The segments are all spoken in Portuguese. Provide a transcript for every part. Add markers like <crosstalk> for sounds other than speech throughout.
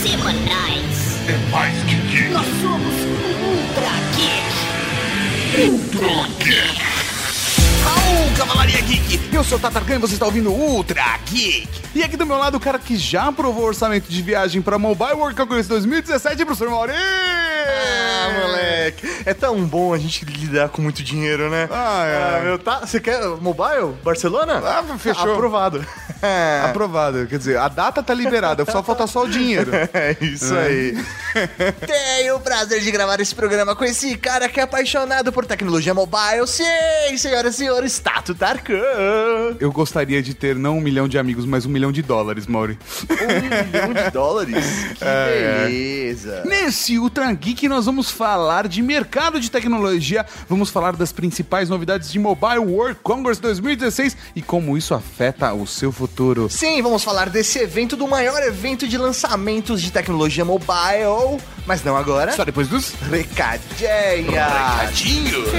semanais. É mais que geek. Nós somos Ultra Geek. Ultra Geek. Aô, Cavalaria Geek! Eu sou o Tatarkan e você está ouvindo Ultra Geek. E aqui do meu lado o cara que já aprovou o orçamento de viagem para Mobile World Congress 2017, professor Mauri! Ah, moleque. É tão bom a gente lidar com muito dinheiro, né? Ah, é. meu, tá? Você quer mobile? Barcelona? Ah, fechou. Aprovado. <laughs> Aprovado, quer dizer, a data tá liberada, só falta só o dinheiro. <laughs> É isso aí. <laughs> Tenho o prazer de gravar esse programa com esse cara que é apaixonado por tecnologia mobile. Sim, senhoras e senhores, Tato Tarkan. Eu gostaria de ter não um milhão de amigos, mas um milhão de dólares, Mauri. Um milhão de dólares? Que É, é. beleza. Nesse Ultra Geek nós vamos falar de mercado de tecnologia, vamos falar das principais novidades de Mobile World Congress 2016 e como isso afeta o seu futuro. Sim, vamos falar desse evento, do maior evento de lançamentos de tecnologia mobile. Mas não agora. Só depois dos Recadinha. recadinhos.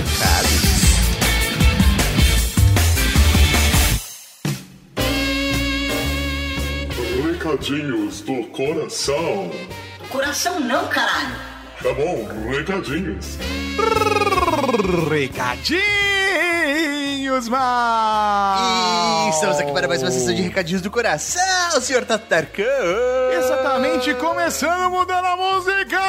Recadinhos do coração. Coração não, caralho. Tá bom, recadinhos. Recadinhos, mal. E estamos aqui para mais uma sessão de recadinhos do coração, senhor Tatarkan. Exatamente, começando mudando a música.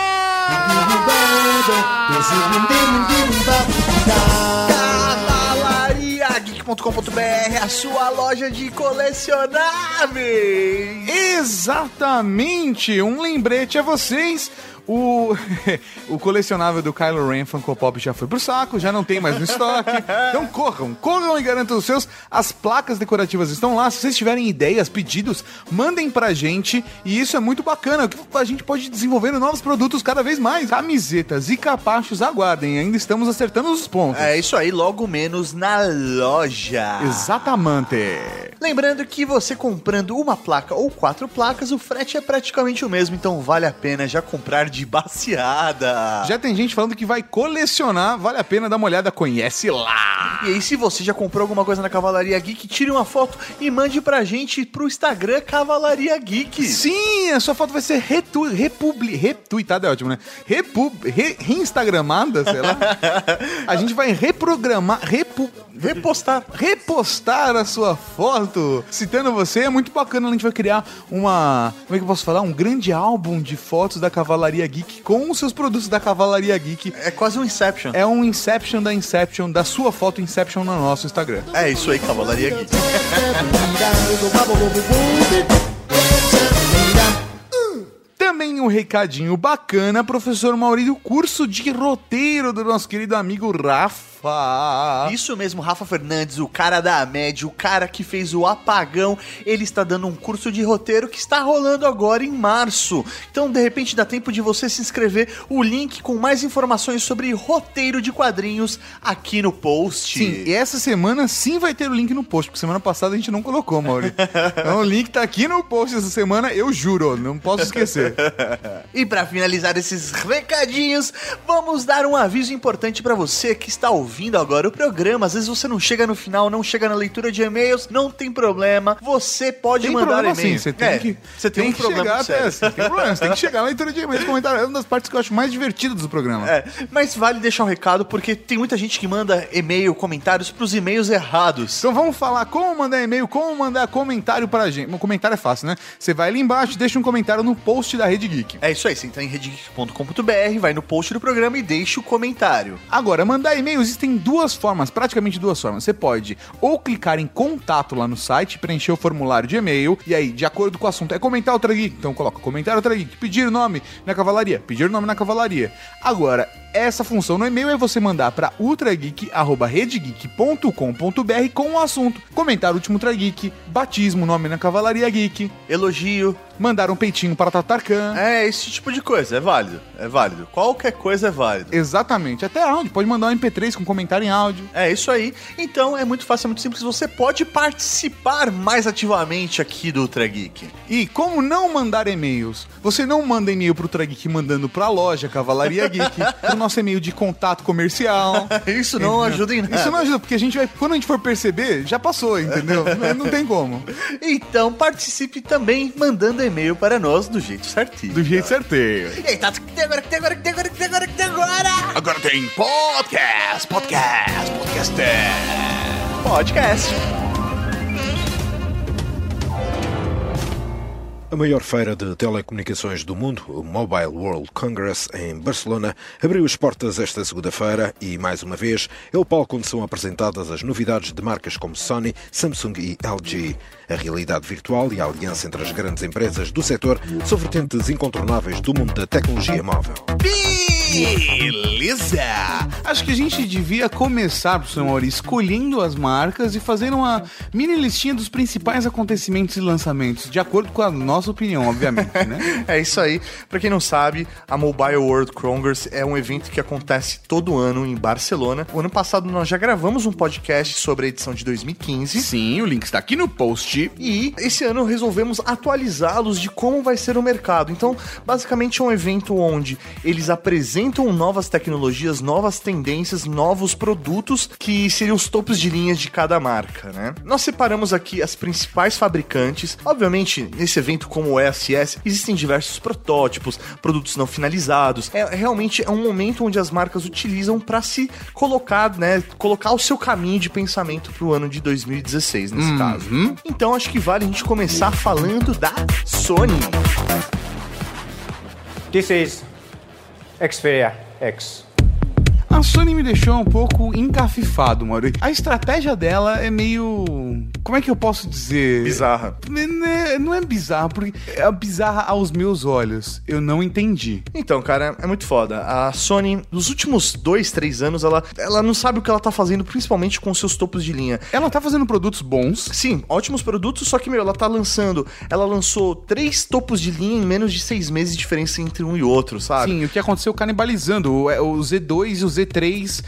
Cavalariageek.com.br, a sua loja de colecionáveis. Exatamente, um lembrete a vocês. O, <laughs> o colecionável do Kylo Ren Funko Pop já foi pro saco, já não tem mais no estoque. Então corram, corram e garantam os seus. As placas decorativas estão lá. Se vocês tiverem ideias, pedidos, mandem pra gente. E isso é muito bacana. A gente pode desenvolver novos produtos cada vez mais. Camisetas e capachos, aguardem. Ainda estamos acertando os pontos. É isso aí, logo menos na loja. Exatamente. Lembrando que você comprando uma placa ou quatro placas, o frete é praticamente o mesmo, então vale a pena já comprar de baseada. Já tem gente falando que vai colecionar, vale a pena dar uma olhada, conhece lá. E aí, se você já comprou alguma coisa na Cavalaria Geek, tire uma foto e mande pra gente pro Instagram Cavalaria Geek. Sim, a sua foto vai ser retu, republi, retuitada, é ótimo, né? Repub, re, reinstagramada, sei lá. <laughs> A gente vai reprogramar, repu, Repostar. repostar a sua foto citando você. É muito bacana, a gente vai criar uma, como é que eu posso falar? Um grande álbum de fotos da Cavalaria Geek com os seus produtos da Cavalaria Geek. É quase um Inception. É um Inception da Inception, da sua foto Inception no nosso Instagram. É isso aí, Cavalaria Geek. Também um recadinho bacana, professor Maurício, curso de roteiro do nosso querido amigo Rafa. Isso mesmo, Rafa Fernandes, o cara da Amed, o cara que fez o apagão, ele está dando um curso de roteiro que está rolando agora em março. Então, de repente, dá tempo de você se inscrever. O link com mais informações sobre roteiro de quadrinhos aqui no post. Sim, e essa semana sim vai ter o link no post, porque semana passada a gente não colocou, Mauri. <laughs> Então o link tá aqui no post essa semana, eu juro, não posso esquecer. <laughs> E para finalizar esses recadinhos, vamos dar um aviso importante para você que está ouvindo agora o programa. Às vezes você não chega no final, não chega na leitura de e-mails, não tem problema. Você pode Tem mandar e-mail. sim, você tem É, que, você tem, um problema chegar até, você tem problema, você tem que <laughs> chegar na leitura de e-mails, comentar, é uma das partes que eu acho mais divertidas do programa. É, mas vale deixar um recado porque tem muita gente que manda e-mail, comentários pros e-mails errados. Então vamos falar como mandar e-mail, como mandar comentário pra gente. Um comentário é fácil, né? Você vai ali embaixo, deixa um comentário no post da Rede Geek. É isso aí, você entra em redgeek.com.br, vai no post do programa e deixa o comentário. Agora, mandar e-mail existem duas formas, praticamente duas formas. Você pode ou clicar em contato lá no site, preencher o formulário de e-mail, e aí, de acordo com o assunto, é comentar Ultra Geek. Então coloca comentário Ultra Geek, pedir nome na cavalaria, pedir nome na cavalaria. Agora, essa função no e-mail é você mandar para ultrageek.redegeek.com.br com o assunto. Comentar último Ultra Geek, batismo, nome na cavalaria geek, Elogio. mandar um peitinho para Tatarkan. É, esse tipo de coisa, é válido. É válido. Qualquer coisa é válido. Exatamente, até áudio, pode mandar um MP3 com comentário em áudio. É isso aí. Então é muito fácil, é muito simples. Você pode participar mais ativamente aqui do Ultra Geek. E como não mandar e-mails? Você não manda e-mail pro Ultra Geek mandando pra loja Cavalaria Geek, pro <laughs> nosso e-mail de contato comercial. <laughs> Isso não ajuda em nada. Isso não ajuda, porque a gente vai, quando a gente for perceber, já passou, entendeu? <laughs> não, não tem como. Então participe também mandando e-mail para nós do jeito certinho. Do jeito certeiro. E aí, Tato, que tem agora, que tem agora, que tem agora, que tem agora, que tem agora? Agora tem podcast, podcast, podcast. Podcast. A maior feira de telecomunicações do mundo, o Mobile World Congress, em Barcelona, abriu as portas esta segunda-feira e, mais uma vez, é o palco onde são apresentadas as novidades de marcas como Sony, Samsung e LG. A realidade virtual e a aliança entre as grandes empresas do setor são vertentes incontornáveis do mundo da tecnologia móvel. Beleza! Acho que a gente devia começar, professor Mauri, escolhendo as marcas e fazendo uma mini listinha dos principais acontecimentos e lançamentos, de acordo com a nossa opinião, obviamente, né? <laughs> É isso aí. Pra quem não sabe, a Mobile World Congress é um evento que acontece todo ano em Barcelona. O ano passado nós já gravamos um podcast sobre a edição de 2015. Sim, o link está aqui no post. E esse ano resolvemos atualizá-los de como vai ser o mercado. Então, basicamente é um evento onde eles apresentam novas tecnologias, novas tendências, novos produtos que seriam os topos de linha de cada marca, né? Nós separamos aqui as principais fabricantes. Obviamente, nesse evento como o ESS, existem diversos protótipos, produtos não finalizados. É realmente é um momento onde as marcas utilizam para se colocar, né, colocar o seu caminho de pensamento para o ano de 2016 nesse caso. Então acho que vale a gente começar falando da Sony. This is Xperia X. A Sony me deixou um pouco encafifado, Mauro. A estratégia dela é meio. Como é que eu posso dizer? Bizarra. Não é, não é bizarra, porque é bizarra aos meus olhos. Eu não entendi. Então, cara, é muito foda. A Sony, nos últimos dois, três anos, ela, ela não sabe o que ela tá fazendo, principalmente com seus topos de linha. Ela tá fazendo produtos bons. Sim, ótimos produtos, só que, meu, ela tá lançando. Ela lançou três topos de linha em menos de seis meses de diferença entre um e outro, sabe? Sim, o que aconteceu canibalizando. O, o Z2 e o Z3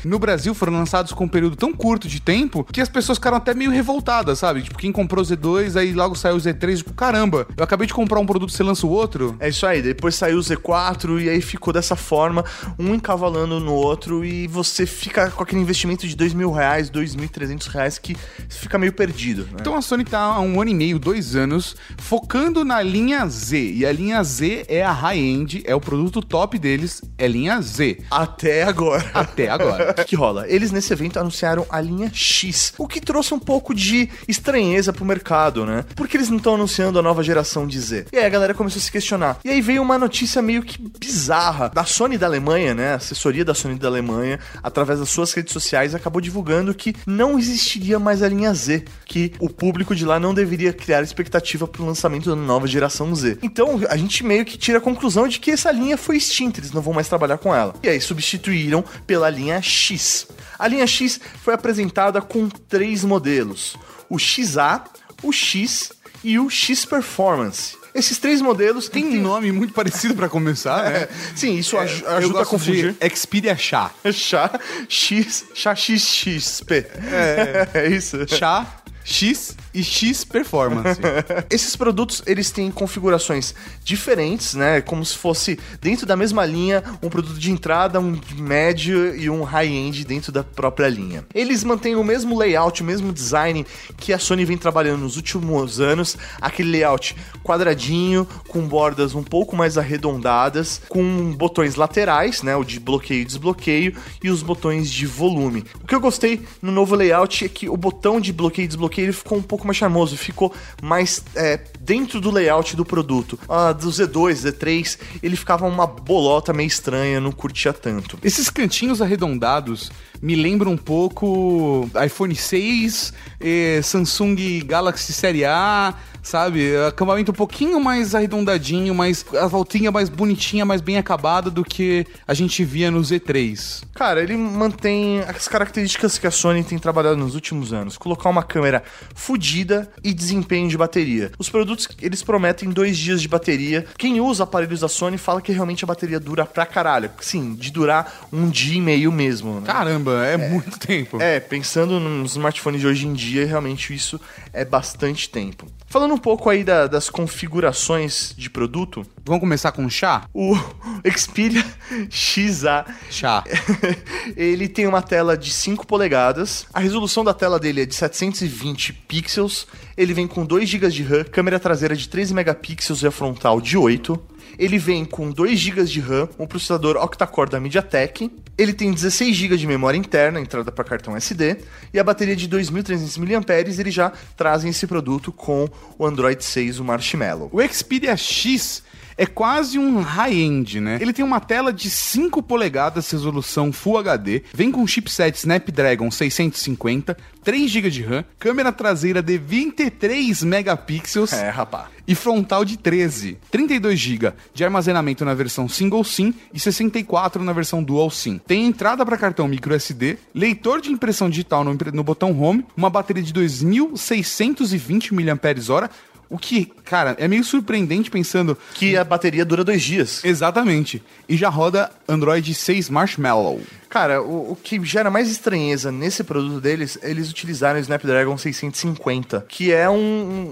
no Brasil foram lançados com um período tão curto de tempo que as pessoas ficaram até meio revoltadas, sabe? Tipo, quem comprou o Z2, aí logo saiu o Z3, tipo, caramba, eu acabei de comprar um produto, você lança o outro? É isso aí, depois saiu o Z4 e aí ficou dessa forma, um encavalando no outro e você fica com aquele investimento de dois mil reais, dois mil trezentos reais que fica meio perdido. Né? Então a Sony tá há um ano e meio, dois anos, focando na linha Z. E a linha Z é a high-end, é o produto top deles, é linha Z. Até agora. Até agora. O que, que rola? Eles nesse evento anunciaram a linha X, o que trouxe um pouco de estranheza pro mercado, né? Por que eles não estão anunciando a nova geração de Z? E aí a galera começou a se questionar. E aí veio uma notícia meio que bizarra da Sony da Alemanha, né? A assessoria da Sony da Alemanha, através das suas redes sociais, acabou divulgando que não existiria mais a linha Z, que o público de lá não deveria criar expectativa pro lançamento da nova geração Z. Então a gente meio que tira a conclusão de que essa linha foi extinta, eles não vão mais trabalhar com ela. E aí substituíram pela linha X. A linha X foi apresentada com três modelos: o XA, o X e o X Performance. Esses três modelos Tem um nome muito parecido pra começar, né? <laughs> Sim, isso Eu ajuda a confundir. de Xperia Chá. <laughs> Chá X, chá XXP. É, <laughs> é isso. Chá, X e X Performance. <laughs> Esses produtos, eles têm configurações diferentes, né? Como se fosse dentro da mesma linha, um produto de entrada, um médio e um high-end dentro da própria linha. Eles mantêm o mesmo layout, o mesmo design que a Sony vem trabalhando nos últimos anos, aquele layout quadradinho, com bordas um pouco mais arredondadas, com botões laterais, né? O de bloqueio e desbloqueio, e os botões de volume. O que eu gostei no novo layout é que o botão de bloqueio e desbloqueio ele ficou um pouco mais charmoso, ficou mais é, dentro do layout do produto. Ah, do Z2, Z3, ele ficava uma bolota meio estranha, não curtia tanto. Esses cantinhos arredondados me lembram um pouco iPhone 6, eh, Samsung Galaxy Série A, sabe? Acabamento um pouquinho mais arredondadinho, mais a voltinha mais bonitinha, mais bem acabada do que a gente via no Z3. Cara, ele mantém as características que a Sony tem trabalhado nos últimos anos. Colocar uma câmera fodida e desempenho de bateria. Os produtos, eles prometem dois dias de bateria. Quem usa aparelhos da Sony fala que realmente a bateria dura pra caralho. Sim, de durar um dia e meio mesmo. Né? Caramba, é, muito tempo. É, pensando nos smartphones de hoje em dia, realmente isso é bastante tempo. Falando um pouco aí da- das configurações de produto, Vamos começar com chá? o <laughs> Xperia XA Chá. <laughs> ele tem uma tela de 5 polegadas. A resolução da tela dele é de 720 pixels. Ele vem com 2 GB de RAM, câmera traseira de 13 megapixels e a frontal de 8. Ele vem com 2 GB de RAM, um processador octa-core da MediaTek. Ele tem 16 GB de memória interna, entrada para cartão SD, e a bateria de 2.300 mAh. Eles já trazem esse produto com o Android 6, o Marshmallow. O Xperia X é quase um high-end, né? Ele tem uma tela de 5 polegadas, resolução Full HD, vem com chipset Snapdragon 650, 3 GB de RAM, câmera traseira de 23 megapixels É, rapá. e frontal de 13, 32 GB de armazenamento na versão Single SIM e 64 na versão Dual SIM. Tem entrada para cartão micro SD, leitor de impressão digital no, no botão Home, uma bateria de 2.620 mAh, o que, cara, é meio surpreendente pensando Que a bateria dura dois dias. exatamente. E já roda Android 6 Marshmallow. Cara, o, o que gera mais estranheza nesse produto deles, eles utilizaram o Snapdragon 650, que é um,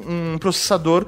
um- um processador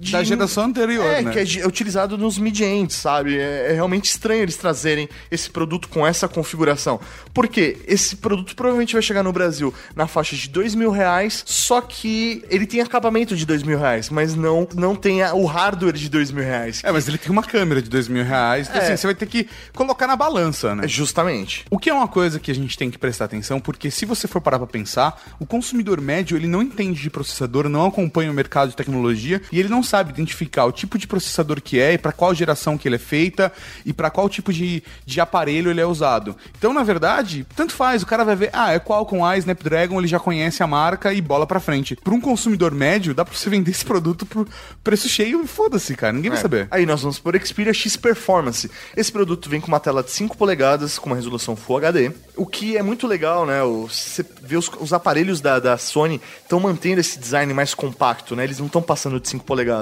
de- Da geração anterior, é, né? que é, é utilizado nos mid-ends, sabe? É, é realmente estranho eles trazerem esse produto com essa configuração. Porque esse produto provavelmente vai chegar no Brasil na faixa de dois mil reais, só que ele tem acabamento de dois mil reais, mas não, não tem o hardware de dois mil reais. É, mas ele tem uma câmera de dois mil reais, então É. assim, você vai ter que colocar na balança, né? É, Justamente. O que é uma coisa que a gente tem que prestar atenção, porque se você for parar pra pensar, o consumidor médio, ele não entende de processador, não acompanha o mercado de tecnologia e ele não sabe identificar o tipo de processador que é e pra qual geração que ele é feita e pra qual tipo de, de aparelho ele é usado. Então, na verdade, tanto faz, o cara vai ver, ah, é Qualcomm, ah, Snapdragon, ele já conhece a marca e bola pra frente. Pra um consumidor médio, dá pra você vender esse produto por preço cheio e foda-se, cara, ninguém vai É. saber. Aí nós vamos por Xperia X Performance. Esse produto vem com uma tela de 5 polegadas, com uma resolução Full HD. O que é muito legal, né? Você vê os, os aparelhos da, da Sony estão mantendo esse design mais compacto, né? Eles não estão passando de 5 polegadas.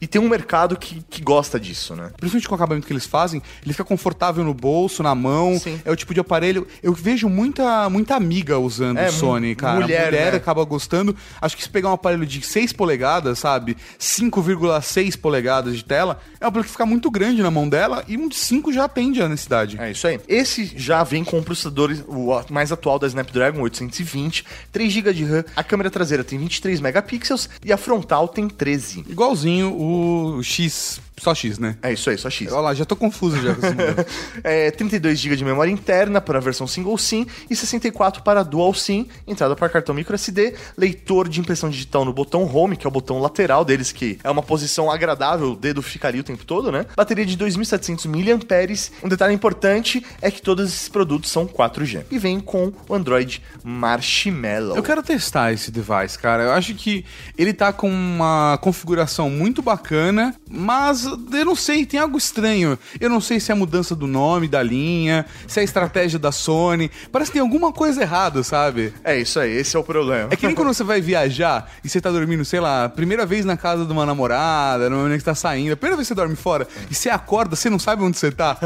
E tem um mercado que, que gosta disso, né? Principalmente com o acabamento que eles fazem, ele fica confortável no bolso, na mão. Sim. É o tipo de aparelho. Eu vejo muita, muita amiga usando É, o Sony, cara. mulher, mulher né? acaba gostando. Acho que se pegar um aparelho de 6 polegadas, sabe? 5,6 polegadas de tela, é um aparelho que fica muito grande na mão dela e um de 5 já atende a necessidade. É isso aí. Esse já vem com o processador o mais atual da Snapdragon 820, 3 GB de RAM, a câmera traseira tem 23 megapixels e a frontal tem 13. Igualzinho o X, só X, né? É isso aí, só X. Olha lá, já tô confuso já com esse modelo. <laughs> É, 32 GB de memória interna para a versão single SIM e 64 para dual SIM, entrada para cartão micro SD, leitor de impressão digital no botão home, que é o botão lateral deles, que é uma posição agradável, o dedo ficaria o tempo todo, né? Bateria de 2.700 mAh. Um detalhe importante é que todos esses produtos são 4G. E vem com o Android Marshmallow. Eu quero testar esse device, cara. Eu acho que ele tá com uma configuração muito bacana, mas eu não sei, tem algo estranho. Eu não sei se é a mudança do nome da linha, se é a estratégia da Sony. Parece que tem alguma coisa errada, sabe? É isso aí, esse é o problema. É que nem quando você vai viajar e você tá dormindo, sei lá, primeira vez na casa de uma namorada, no momento que tá saindo, a primeira vez que você dorme fora e você acorda, você não sabe onde você tá.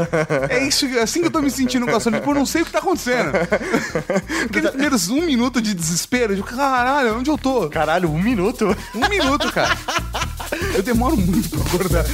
É isso, é assim que eu tô me sentindo com a Sony, tipo, eu não sei o que tá acontecendo. Aqueles primeiros um minuto de desespero, de caralho, onde eu tô? Caralho, um minuto? Um minuto, cara. Eu demoro muito pra acordar.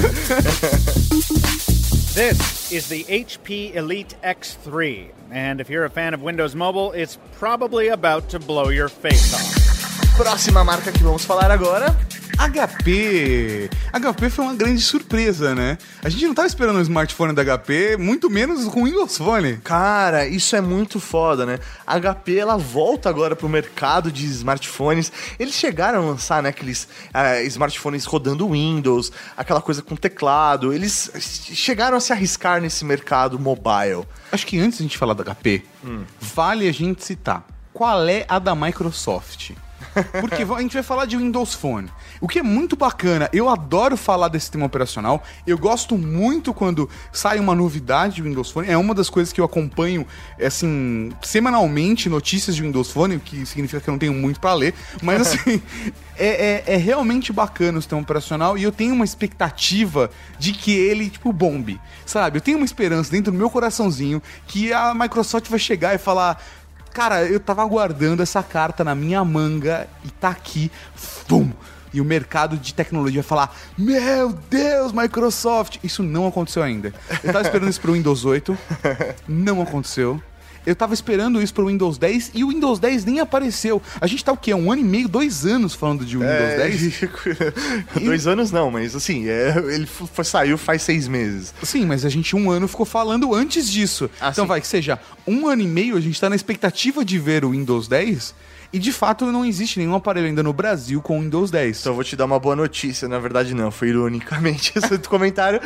This is the HP Elite X3, and if you're a fan of Windows Mobile, it's probably about to blow your face off. Próxima marca que vamos falar agora. HP. HP foi uma grande surpresa, né? A gente não tava esperando um smartphone da HP, muito menos com o Windows Phone. Cara, isso é muito foda, né? A HP ela volta agora pro mercado de smartphones. Eles chegaram a lançar, né, aqueles ah, smartphones rodando Windows, aquela coisa com teclado. Eles chegaram a se arriscar nesse mercado mobile. Acho que antes de a gente falar da HP, vale a gente citar qual é a da Microsoft. Porque a gente vai falar de Windows Phone. O que é muito bacana, eu adoro falar desse sistema operacional. Eu gosto muito quando sai uma novidade de Windows Phone. É uma das coisas que eu acompanho, assim, semanalmente notícias de Windows Phone, o que significa que eu não tenho muito pra ler. Mas <laughs> assim, é, é- é realmente bacana o sistema operacional e eu tenho uma expectativa de que ele, tipo, bombe. Sabe? Eu tenho uma esperança dentro do meu coraçãozinho que a Microsoft vai chegar e falar. Cara, eu tava aguardando essa carta na minha manga e tá aqui. Fum! e o mercado de tecnologia vai falar: Meu Deus, Microsoft! Isso não aconteceu ainda. Eu tava esperando isso pro Windows 8, não aconteceu. Eu tava esperando isso pro Windows 10 e o Windows 10 nem apareceu. A gente tá o quê? Um ano e meio, dois anos falando de Windows É, 10? <laughs> Dois anos não, mas assim, é, ele foi- saiu faz seis meses. Sim, mas a gente um ano ficou falando antes disso. Ah, então sim. vai que seja um ano e meio, a gente tá na expectativa de ver o Windows 10 e de fato não existe nenhum aparelho ainda no Brasil com Windows 10. Então eu vou te dar uma boa notícia, na verdade não, foi ironicamente <laughs> esse comentário.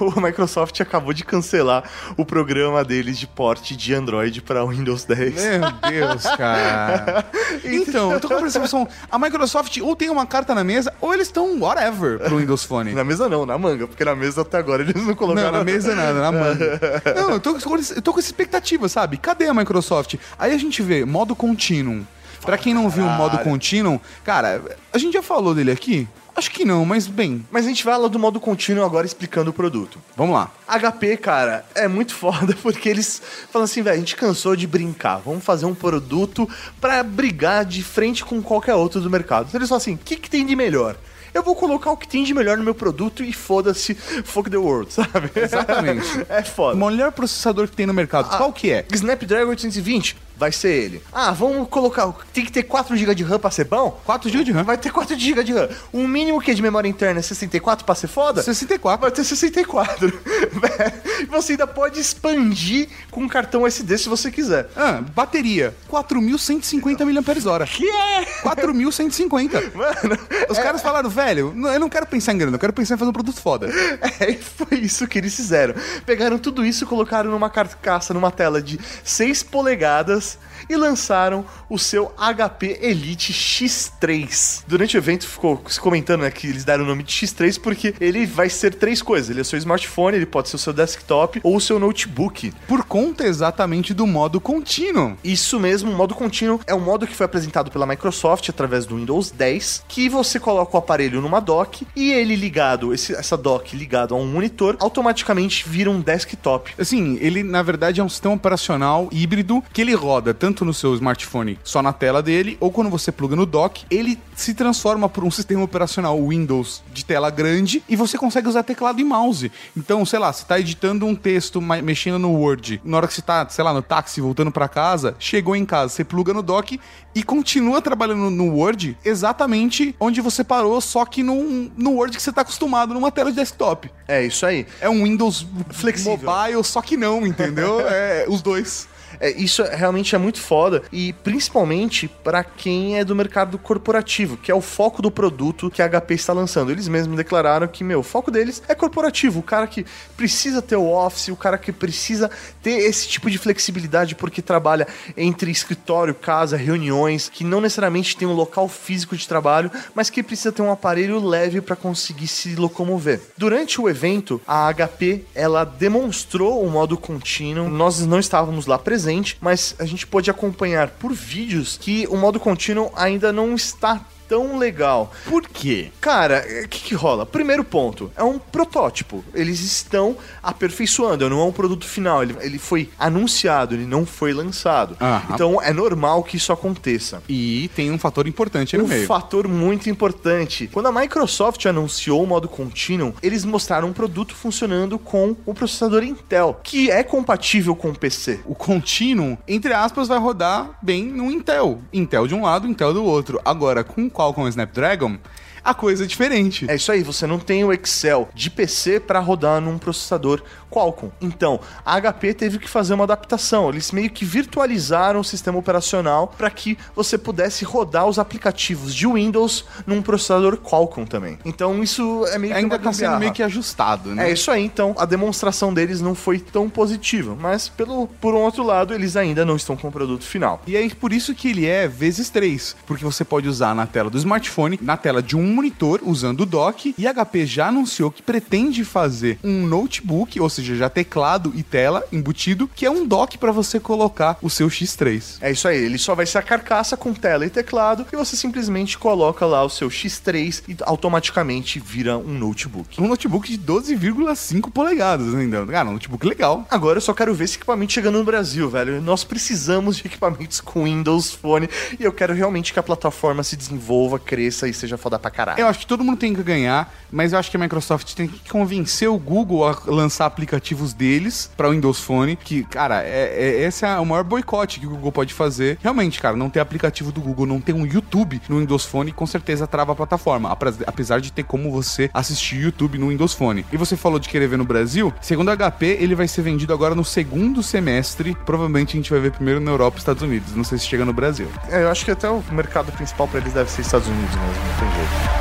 O Microsoft acabou de cancelar o programa deles de porte de Android para Windows 10. Meu Deus, cara. <laughs> Então, eu tô com a percepção. A Microsoft ou tem uma carta na mesa, ou eles estão whatever pro Windows Phone. Na mesa não, na manga, porque na mesa até agora eles não colocaram. Não, na mesa nada, na manga. <laughs> Não, eu tô, eu tô com essa expectativa, sabe? Cadê a Microsoft? Aí a gente vê modo contínuo. Pra quem não viu o modo contínuo, cara, a gente já falou dele aqui? Acho que não, mas bem, Mas a gente vai lá do modo contínuo agora explicando o produto. vamos lá. HP, cara, é muito <laughs> foda porque eles falam assim, velho, a gente cansou de brincar, vamos fazer um produto pra brigar de frente com qualquer outro do mercado. Então eles falam assim, o que, que tem de melhor? Eu vou colocar o que tem de melhor no meu produto e foda-se, <laughs> fuck the world, <laughs> sabe? Exatamente. é foda. O melhor processador que tem no mercado, qual que é? Snapdragon 820, vai ser ele. Ah, vamos colocar, tem que ter 4 GB de RAM pra ser bom? 4 GB de RAM. Vai ter 4 GB de RAM. O mínimo que é de memória interna é 64 pra ser foda? 64. Vai ter 64. Véi, <laughs> você ainda pode expandir com um cartão SD se você quiser. Ah, bateria, 4.150 mAh. Que é? 4.150. <laughs> Mano, Os caras falaram, velho, eu não quero pensar em grana, eu quero pensar em fazer um produto foda. <laughs> é, e foi isso que eles fizeram. Pegaram tudo isso, colocaram numa carcaça, numa tela de 6 polegadas e lançaram o seu HP Elite X3. Durante o evento ficou se comentando né, que eles deram o nome de X3 porque ele vai ser três coisas. Ele é o seu smartphone, ele pode ser o seu desktop ou o seu notebook. Por conta exatamente do modo contínuo. Isso mesmo, o modo contínuo é um modo que foi apresentado pela Microsoft através do Windows 10, que você coloca o aparelho numa dock e ele ligado, esse- essa dock ligado a um monitor, automaticamente vira um desktop. Assim, ele na verdade é um sistema operacional híbrido que ele roda tanto no seu smartphone só na tela dele, ou quando você pluga no dock, ele se transforma por um sistema operacional Windows de tela grande e você consegue usar teclado e mouse. Então, sei lá, você tá editando um texto, mexendo no Word, na hora que você tá, sei lá, no táxi voltando pra casa, chegou em casa, você pluga no dock e continua trabalhando no Word exatamente onde você parou, só que num, no Word que você tá acostumado numa tela de desktop. É isso aí. É um Windows Flexível. mobile, só que não, entendeu? <laughs> É os dois. É, isso é- realmente é muito foda e principalmente pra quem é do mercado corporativo, que é o foco do produto que a HP está lançando. Eles mesmos declararam que, meu, o foco deles é corporativo, o cara que precisa ter o office, o cara que precisa ter esse tipo de flexibilidade porque trabalha entre escritório, casa, reuniões, que não necessariamente tem um local físico de trabalho, mas que precisa ter um aparelho leve para conseguir se locomover. Durante o evento, a HP ela demonstrou o modo contínuo. Nós não estávamos lá presentes, mas a gente pôde acompanhar por vídeos que o modo contínuo ainda não está tão legal. Por quê? Cara, o que, que rola? Primeiro ponto, é um protótipo. Eles estão aperfeiçoando, não é um produto final. Ele, ele foi anunciado, ele não foi lançado. Aham. Então é normal que isso aconteça. E tem um fator importante aí no Um meio. fator muito importante. Quando a Microsoft anunciou o modo contínuo, eles mostraram um produto funcionando com o processador Intel, que é compatível com o PC. O contínuo, entre aspas, vai rodar bem no Intel. Intel de um lado, Intel do outro. Agora, com o Qualcomm Snapdragon, a coisa é diferente. É isso aí, você não tem o Excel de PC para rodar num processador Qualcomm. Então, a HP teve que fazer uma adaptação. Eles meio que virtualizaram o sistema operacional para que você pudesse rodar os aplicativos de Windows num processador Qualcomm também. Então, isso é meio que Ainda uma tá sendo meio que ajustado, né? É isso aí, então a demonstração deles não foi tão positiva, mas pelo por um outro lado, eles ainda não estão com o produto final. E é por isso que ele é vezes 3, porque você pode usar na tela do smartphone, na tela de um monitor, usando o dock, e a HP já anunciou que pretende fazer um notebook, ou seja, já teclado e tela embutido, que é um dock para você colocar o seu X3. É isso aí, ele só vai ser a carcaça com tela e teclado e você simplesmente coloca lá o seu X3 e automaticamente vira um notebook. Um notebook de 12,5 polegadas ainda. Cara, um notebook legal. Agora eu só quero ver esse equipamento chegando no Brasil, velho. Nós precisamos de equipamentos com Windows Phone e eu quero realmente que a plataforma se desenvolva, cresça e seja foda pra caralho. Caralho. Eu acho que todo mundo tem que ganhar, mas eu acho que a Microsoft tem que convencer o Google a lançar aplicativos deles para o Windows Phone, que, cara, é, é- esse é o maior boicote que o Google pode fazer. Realmente, cara, não ter aplicativo do Google, não ter um YouTube no Windows Phone, com certeza trava a plataforma, apesar de ter como você assistir YouTube no Windows Phone. E você falou de querer ver no Brasil, segundo a HP, ele vai ser vendido agora no segundo semestre, provavelmente a gente vai ver primeiro na Europa e Estados Unidos, não sei se chega no Brasil. É, eu acho que até o mercado principal pra eles deve ser Estados Unidos mesmo, não tem jeito.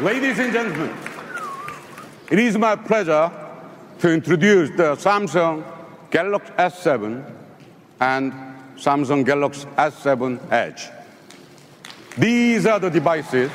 Ladies and gentlemen, it is my pleasure to introduce the Samsung Galaxy S7 and Samsung Galaxy S7 Edge. These are the devices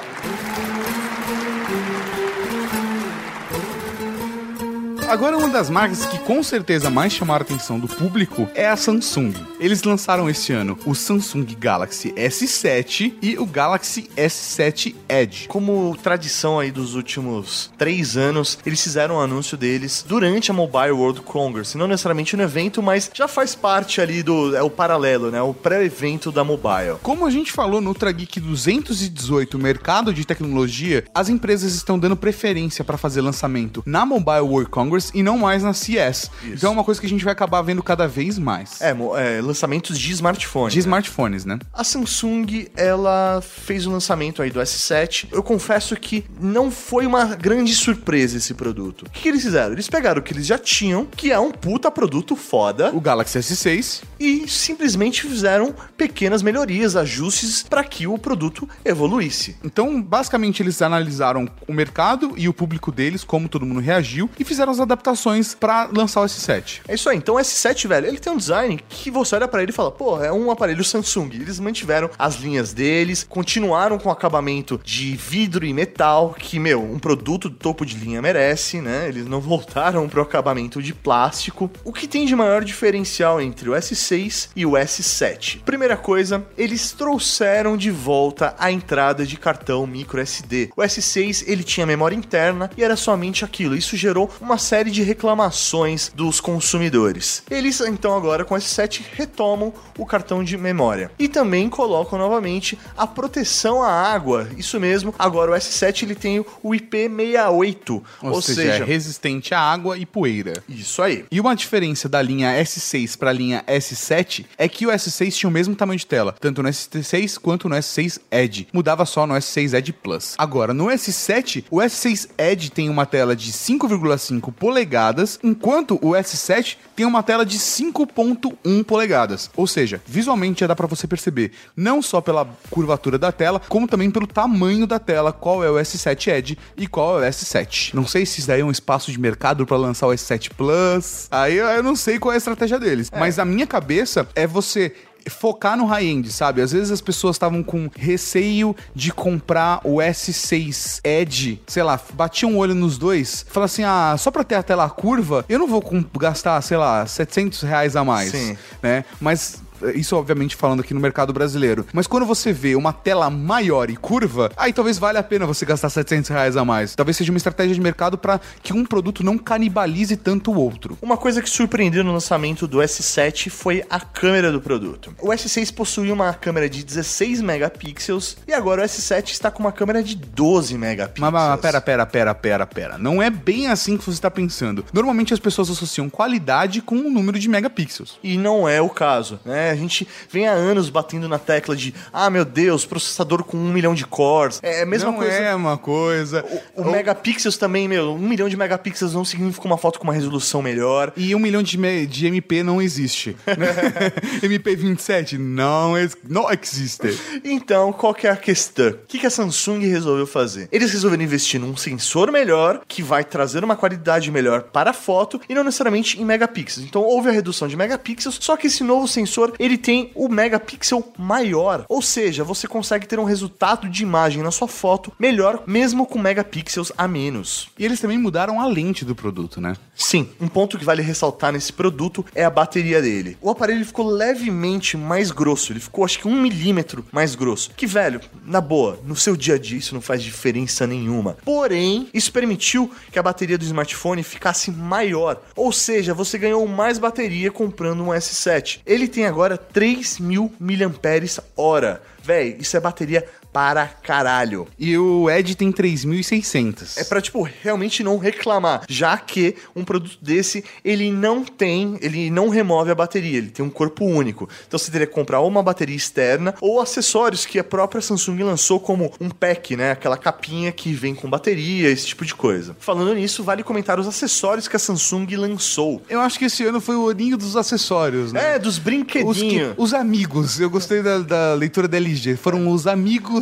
Agora, uma das marcas que com certeza mais chamaram a atenção do público é a Samsung. Eles lançaram este ano o Samsung Galaxy S7 e o Galaxy S7 Edge. Como tradição aí dos últimos três anos, eles fizeram o anúncio deles durante a Mobile World Congress. Não necessariamente no evento, mas já faz parte ali do. É o paralelo, né? O pré-evento da Mobile. Como a gente falou no Ultra Geek 218, mercado de tecnologia, as empresas estão dando preferência para fazer lançamento na Mobile World Congress e não mais na CS. Então é uma coisa que a gente vai acabar vendo cada vez mais. É, é, lançamentos de smartphone. De né? smartphones, né? A Samsung, ela fez o lançamento aí do S7. Eu confesso que não foi uma grande surpresa esse produto. O que, que eles fizeram? Eles pegaram o que eles já tinham, que é um puta produto foda, O Galaxy S6 e simplesmente fizeram pequenas melhorias, ajustes para que o produto evoluísse. Então, basicamente, eles analisaram o mercado e o público deles, como todo mundo reagiu, e fizeram as adaptações pra lançar o S7. É isso aí. Então o S7, velho, ele tem um design que você olha pra ele e fala, pô, é um aparelho Samsung. Eles mantiveram as linhas deles, continuaram com o acabamento de vidro e metal, que, meu, um produto do topo de linha merece, né? Eles não <laughs> voltaram pro acabamento de plástico. O que tem de maior diferencial entre o S6 e o S7? Primeira coisa, eles trouxeram de volta a entrada de cartão micro SD. O S6, ele tinha memória interna e era somente aquilo. Isso gerou uma série de reclamações dos consumidores. Eles então agora com o S7 retomam o cartão de memória e também colocam novamente a proteção à água. Isso mesmo. Agora o S7 ele tem o IP68, Ou, ou, seja, seja, é resistente à água e poeira. isso aí. E uma diferença da linha S6 para a linha S7 é que o S6 tinha o mesmo tamanho de tela, tanto no S6 quanto no S6 Edge. Mudava só no S6 Edge Plus. Agora, no S7, o S6 Edge tem uma tela de 5,5 polegadas, enquanto o S7 tem uma tela de 5.1 polegadas. Ou seja, visualmente já dá para você perceber, não só pela curvatura da tela, como também pelo tamanho da tela, qual é o S7 Edge e qual é o S7. Não sei se isso daí é um espaço de mercado para lançar o S7 Plus. Aí eu eu não sei qual é a estratégia deles. Mas a minha cabeça é você focar no high-end, sabe? Às vezes as pessoas estavam com receio de comprar o S6 Edge, sei lá, batiam um olho nos dois, fala assim, ah, só pra ter a tela curva, eu não vou gastar, sei lá, 700 reais a mais, Sim. né? Mas isso obviamente falando aqui no mercado brasileiro. Mas quando você vê uma tela maior e curva, aí talvez valha a pena você gastar 700 reais a mais. Talvez seja uma estratégia de mercado para que um produto não canibalize tanto o outro. Uma coisa que surpreendeu no lançamento do S7 foi a câmera do produto. O S6 possuía uma câmera de 16 megapixels e agora o S7 está com uma câmera de 12 megapixels. Mas, mas pera, pera, pera, pera, pera. Não é bem assim que você está pensando. Normalmente as pessoas associam qualidade com o número de megapixels. E não é o caso, né? A gente vem há anos batendo na tecla de, ah, meu Deus, processador com um milhão de cores. É a mesma não coisa. é uma coisa. O megapixels também, meu, um milhão de megapixels não significa uma foto com uma resolução melhor. E um milhão de, me- de MP não existe. <laughs> MP27 não, ex não existe. Então, qual que é a questão? O que, que a Samsung resolveu fazer? Eles resolveram investir num sensor melhor, que vai trazer uma qualidade melhor para a foto, e não necessariamente em megapixels. Então, houve a redução de megapixels, só que esse novo sensor ele tem o megapixel maior, ou seja, você consegue ter um resultado de imagem na sua foto melhor, mesmo com megapixels a menos. E eles também mudaram a lente do produto, né? Sim, um ponto que vale ressaltar nesse produto é a bateria dele. O aparelho ficou levemente mais grosso, ele ficou acho que um milímetro mais grosso. Que, velho, na boa, no seu dia a dia isso não faz diferença nenhuma. Porém, isso permitiu que a bateria do smartphone ficasse maior, ou seja, você ganhou mais bateria comprando um S7. Ele tem agora 3000 mAh. Véi, isso é bateria para caralho. E o Edge tem 3.600. É pra, tipo, realmente não reclamar, já que um produto desse, ele não tem, ele não remove a bateria, ele tem um corpo único. Então você teria que comprar ou uma bateria externa ou acessórios que a própria Samsung lançou como um pack, né? Aquela capinha que vem com bateria, esse tipo de coisa. Falando nisso, vale comentar os acessórios que a Samsung lançou. Eu acho que esse ano foi o aninho dos acessórios, né? É, dos Os, que- brinquedinhos. os amigos, eu gostei da, da leitura da LG. Foram os amigos.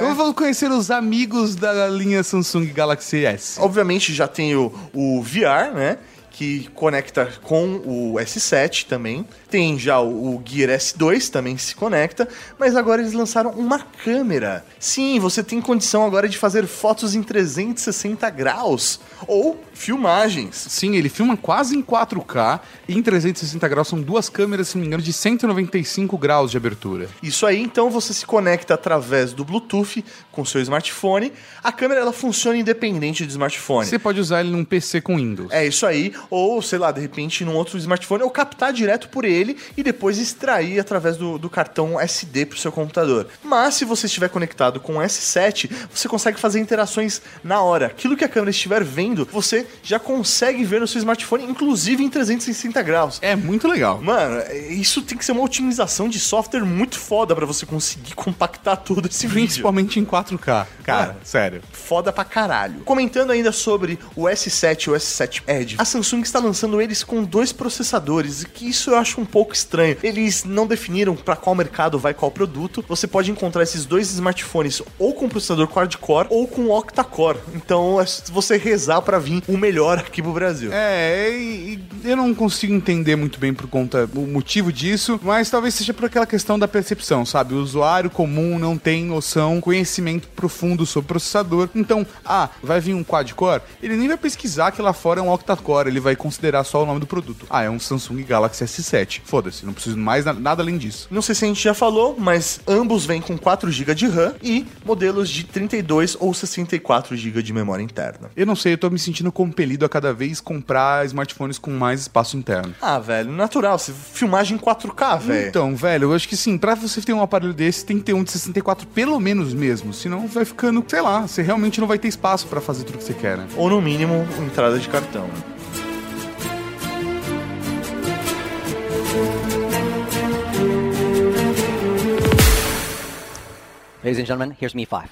Eu <laughs> vou conhecer os amigos da linha Samsung Galaxy S. Obviamente já tem o, o VR, né? Que conecta com o S7 também. Tem já o, o Gear S2 também se conecta. Mas agora eles lançaram uma câmera. Sim, você tem condição agora de fazer fotos em 360 graus. Ou filmagens. Sim, ele filma quase em 4K e em 360 graus. São duas câmeras, se não me engano, de 195 graus de abertura. Isso aí, então, você se conecta através do Bluetooth com seu smartphone. A câmera ela funciona independente do smartphone. Você pode usar ele num PC com Windows. É isso aí, ou sei lá, de repente num outro smartphone, ou captar direto por ele e depois extrair através do, do cartão SD pro seu computador. Mas se você estiver conectado com o S7, você consegue fazer interações na hora. Aquilo que a câmera estiver vendo, você já consegue ver no seu smartphone, inclusive em 360 graus. É muito legal. Mano, isso tem que ser uma otimização de software muito foda pra você conseguir compactar todo esse vídeo. Principalmente em 4K. Cara, Ah. sério. Foda pra caralho. Comentando ainda sobre o S7 e o S7 Edge, a Samsung está lançando eles com dois processadores, e que isso eu acho um pouco estranho. Eles não definiram pra qual mercado vai qual produto. Você pode encontrar esses dois smartphones ou com processador quad-core ou com octa-core. Então é você rezar pra vir o melhor aqui pro Brasil. É, e eu não consigo entender muito bem por conta o motivo disso, mas talvez seja por aquela questão da percepção, sabe? O usuário comum não tem noção, conhecimento profundo sobre processador. Então, ah, vai vir um quad-core, ele nem vai pesquisar que lá fora é um octa-core, ele vai considerar só o nome do produto. Ah, é um Samsung Galaxy S7. Foda-se, não preciso mais na- nada além disso. Não sei se a gente já falou, mas ambos vêm com 4 GB de RAM e modelos de 32 ou 64 GB de memória interna. Eu não sei, eu tô me sentindo compelido a cada vez comprar smartphones com mais espaço interno. Ah, velho, natural. se- Filmagem em 4K, velho. Então, velho, eu acho que sim, pra você ter um aparelho desse, tem que ter um de 64 pelo menos mesmo. Senão vai ficando, sei lá, você realmente não vai ter espaço pra fazer tudo que você quer, né? Ou no mínimo, entrada de cartão. Ladies and gentlemen, here's Mi 5.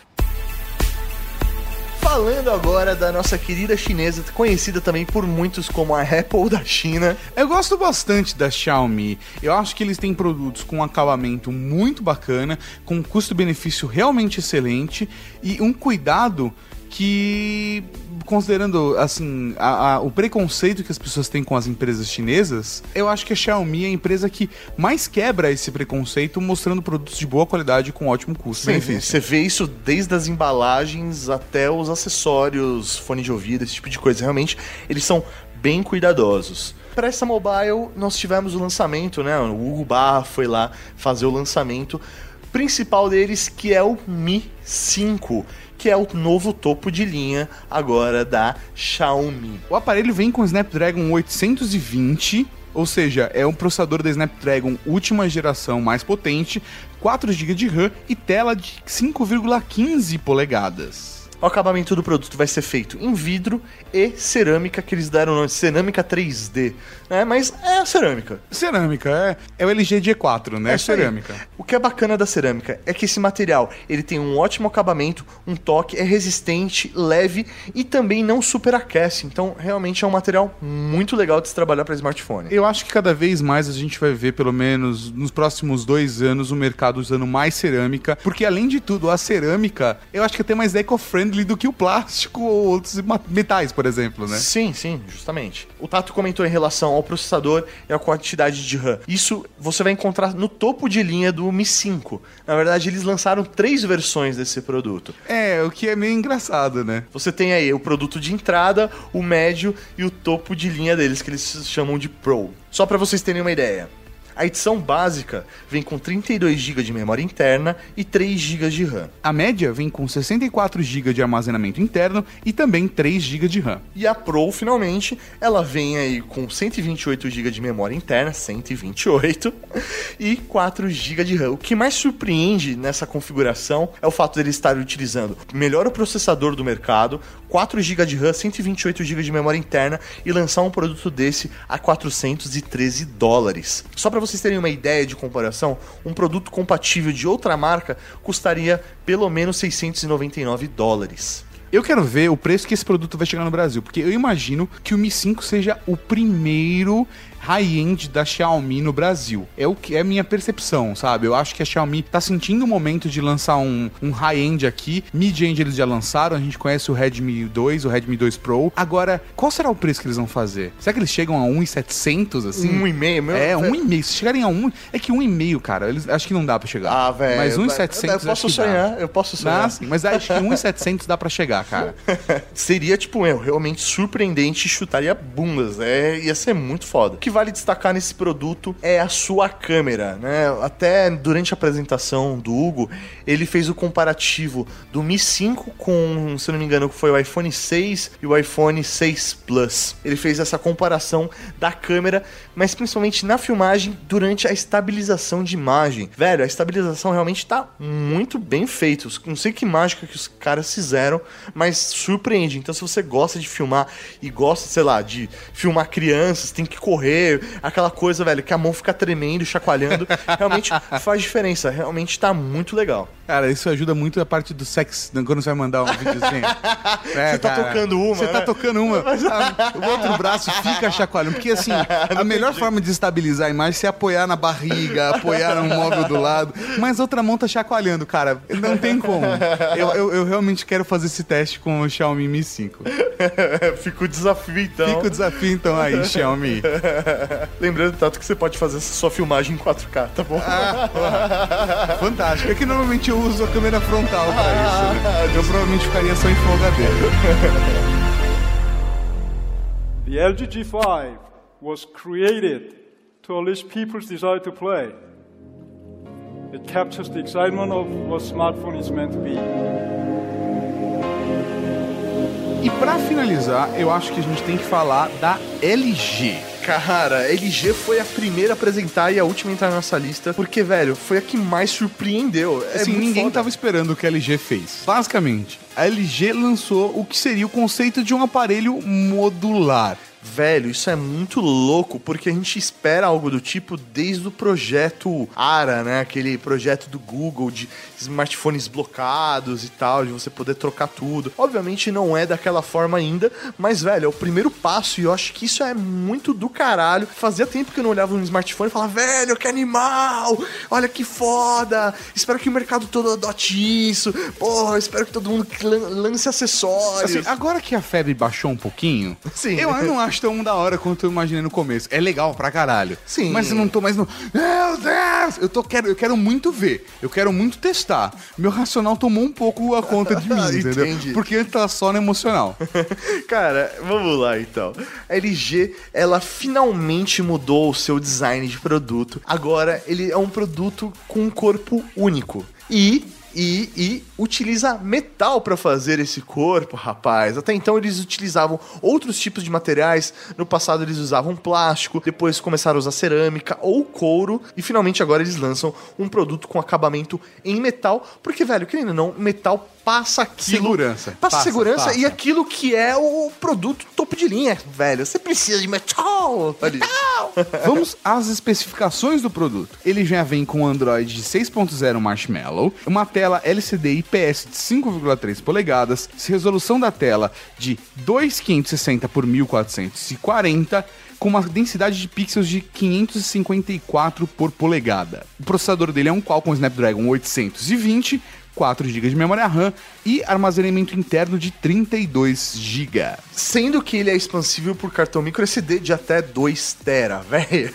Falando agora da nossa querida chinesa, conhecida também por muitos como a Apple da China. Eu gosto bastante da Xiaomi. Eu acho que eles têm produtos com um acabamento muito bacana, com um custo-benefício realmente excelente e um cuidado que, considerando assim a- a- o preconceito que as pessoas têm com as empresas chinesas, eu acho que a Xiaomi é a empresa que mais quebra esse preconceito, mostrando produtos de boa qualidade com ótimo custo-benefício. Você vê isso desde as embalagens até os acessórios, fone de ouvido, esse tipo de coisa. Realmente, eles são bem cuidadosos. Para essa mobile, nós tivemos o lançamento, né? O Hugo Barra foi lá fazer o lançamento principal deles, que é o Mi 5, que é o novo topo de linha agora da Xiaomi. O aparelho vem com o Snapdragon 820, ou seja, é um processador da Snapdragon última geração mais potente, 4 GB de RAM e tela de 5,15 polegadas. O acabamento do produto vai ser feito em vidro e cerâmica, que eles deram o nome de cerâmica 3D, né? Mas é cerâmica. Cerâmica, é, é o LG G4, né? É isso aí. cerâmica. O que é bacana da cerâmica é que esse material ele tem um ótimo acabamento, um toque, é resistente, leve e também não superaquece. Então, realmente é um material muito legal de se trabalhar para smartphone. Eu acho que cada vez mais a gente vai ver, pelo menos nos próximos dois anos, o mercado usando mais cerâmica, porque além de tudo, a cerâmica, eu acho que é até mais eco-friendly friendly do que o plástico ou outros metais, por exemplo, né? Sim, sim, justamente. O Tato comentou em relação ao processador e a quantidade de RAM. Isso você vai encontrar no topo de linha do Mi 5. Na verdade, eles lançaram três versões desse produto. É, o que é meio engraçado, né? Você tem aí o produto de entrada, o médio e o topo de linha deles, que eles chamam de Pro. Só para vocês terem uma ideia. A edição básica vem com 32 GB de memória interna e 3 GB de RAM. A média vem com 64 GB de armazenamento interno e também 3 GB de RAM. E a Pro, finalmente, ela vem aí com 128 GB de memória interna, 128, e 4 <laughs> GB de RAM. O que mais surpreende nessa configuração é o fato deles estarem utilizando o melhor processador do mercado, 4 GB de RAM, 128 GB de memória interna e lançar um produto desse a 413 dólares. Só para vocês terem uma ideia de comparação, um produto compatível de outra marca custaria pelo menos 699 dólares. Eu quero ver o preço que esse produto vai chegar no Brasil, porque eu imagino que o Mi 5 seja o primeiro high-end da Xiaomi no Brasil. É o que é a minha percepção, sabe? Eu acho que a Xiaomi tá sentindo o momento de lançar um, um high-end aqui. Mid-end eles já lançaram, a gente conhece o Redmi 2, o Redmi 2 Pro. Agora, qual será o preço que eles vão fazer? Será que eles chegam a 1,700 assim? Um e meio, meu? É, um e meio. Se chegarem a um, é que um e meio, cara, eles acho que não dá pra chegar. Ah, velho. Mas eu 1,700 posso acho que sonhar, dá. eu posso sonhar. Mas acho que 1,700 dá pra chegar, cara. <laughs> Seria, tipo, eu, realmente surpreendente e chutaria bundas. É, ia ser muito foda. O que vale destacar nesse produto é a sua câmera, né? Até durante a apresentação do Hugo, ele fez o comparativo do Mi 5 com, se não me engano, foi o iPhone 6 e o iPhone 6 Plus. Ele fez essa comparação da câmera, mas principalmente na filmagem durante a estabilização de imagem. Velho, a estabilização realmente tá muito bem feita. Não sei que mágica que os caras fizeram, mas surpreende. Então, se você gosta de filmar e gosta, sei lá, de filmar crianças, tem que correr, aquela coisa, velho, que a mão fica tremendo, chacoalhando, realmente faz diferença. Realmente tá muito legal. Cara, isso ajuda muito a parte do sex, quando você vai mandar um videozinho. <laughs> É, Você tá cara, tocando uma, Você tá né? tocando uma. Ah, o outro braço fica chacoalhando. Porque assim, <laughs> a melhor forma de estabilizar a imagem é você apoiar na barriga, apoiar no móvel do lado. Mas outra mão tá chacoalhando, cara. Não tem como. Eu, eu, eu realmente quero fazer esse teste com o Xiaomi Mi 5. <laughs> Fica o desafio, então. Fica o desafio então aí, Xiaomi. <laughs> Lembrando, Tato, que você pode fazer essa sua filmagem em 4K, tá bom? Fantástico. É que normalmente eu uso a câmera frontal pra isso. Né? Eu provavelmente ficaria só em Full HD. <laughs> The LG G5 was created to unleash people's desire to play. It captures the excitement of what smartphone is meant to be. E pra finalizar, eu acho que a gente tem que falar da LG. Cara, a LG foi a primeira a apresentar e a última a entrar nessa lista, porque, velho, foi a que mais surpreendeu. É assim, ninguém foda. tava esperando o que a LG fez. Basicamente, a LG lançou o que seria o conceito de um aparelho modular. Velho, isso é muito louco, porque a gente espera algo do tipo desde o projeto ARA, né? Aquele projeto do Google de smartphones blocados e tal, de você poder trocar tudo. Obviamente não é daquela forma ainda, mas, velho, é o primeiro passo e eu acho que isso é muito do caralho. Fazia tempo que eu não olhava um smartphone e falava, velho, que animal! Olha que foda! Espero que o mercado todo adote isso. Porra, espero que todo mundo lan- lance acessórios. Assim, agora que a febre baixou um pouquinho, Sim. eu não acho tão da hora quanto eu imaginei no começo. É legal pra caralho. Sim. Mas eu não tô mais no. Meu Deus! Eu, tô, quero, eu quero muito ver. Eu quero muito testar. Meu racional tomou um pouco a conta de mim, <laughs> entendeu? Entendi. Porque antes tava só no emocional. <laughs> Cara, vamos lá então. A LG, ela finalmente mudou o seu design de produto. Agora ele é um produto com um corpo único. E e, e utiliza metal para fazer esse corpo, rapaz. Até então eles utilizavam outros tipos de materiais. No passado eles usavam plástico, depois começaram a usar cerâmica ou couro e finalmente agora eles lançam um produto com acabamento em metal, porque velho, querendo ou não, metal passa aquilo, Segurança. passa, Passa, segurança passa. e aquilo que é o produto topo de linha, velho. Você precisa de metal. ali. Vamos às especificações do produto. Ele já vem com Android de 6.0 Marshmallow, uma tela LCD IPS de 5,3 polegadas, resolução da tela de 2560 por 1440, com uma densidade de pixels de 554 por polegada. O processador dele é um Qualcomm Snapdragon 820 4 GB de memória RAM e armazenamento interno de 32 GB. Sendo que ele é expansível por cartão micro SD de até 2 tera, <laughs> velho.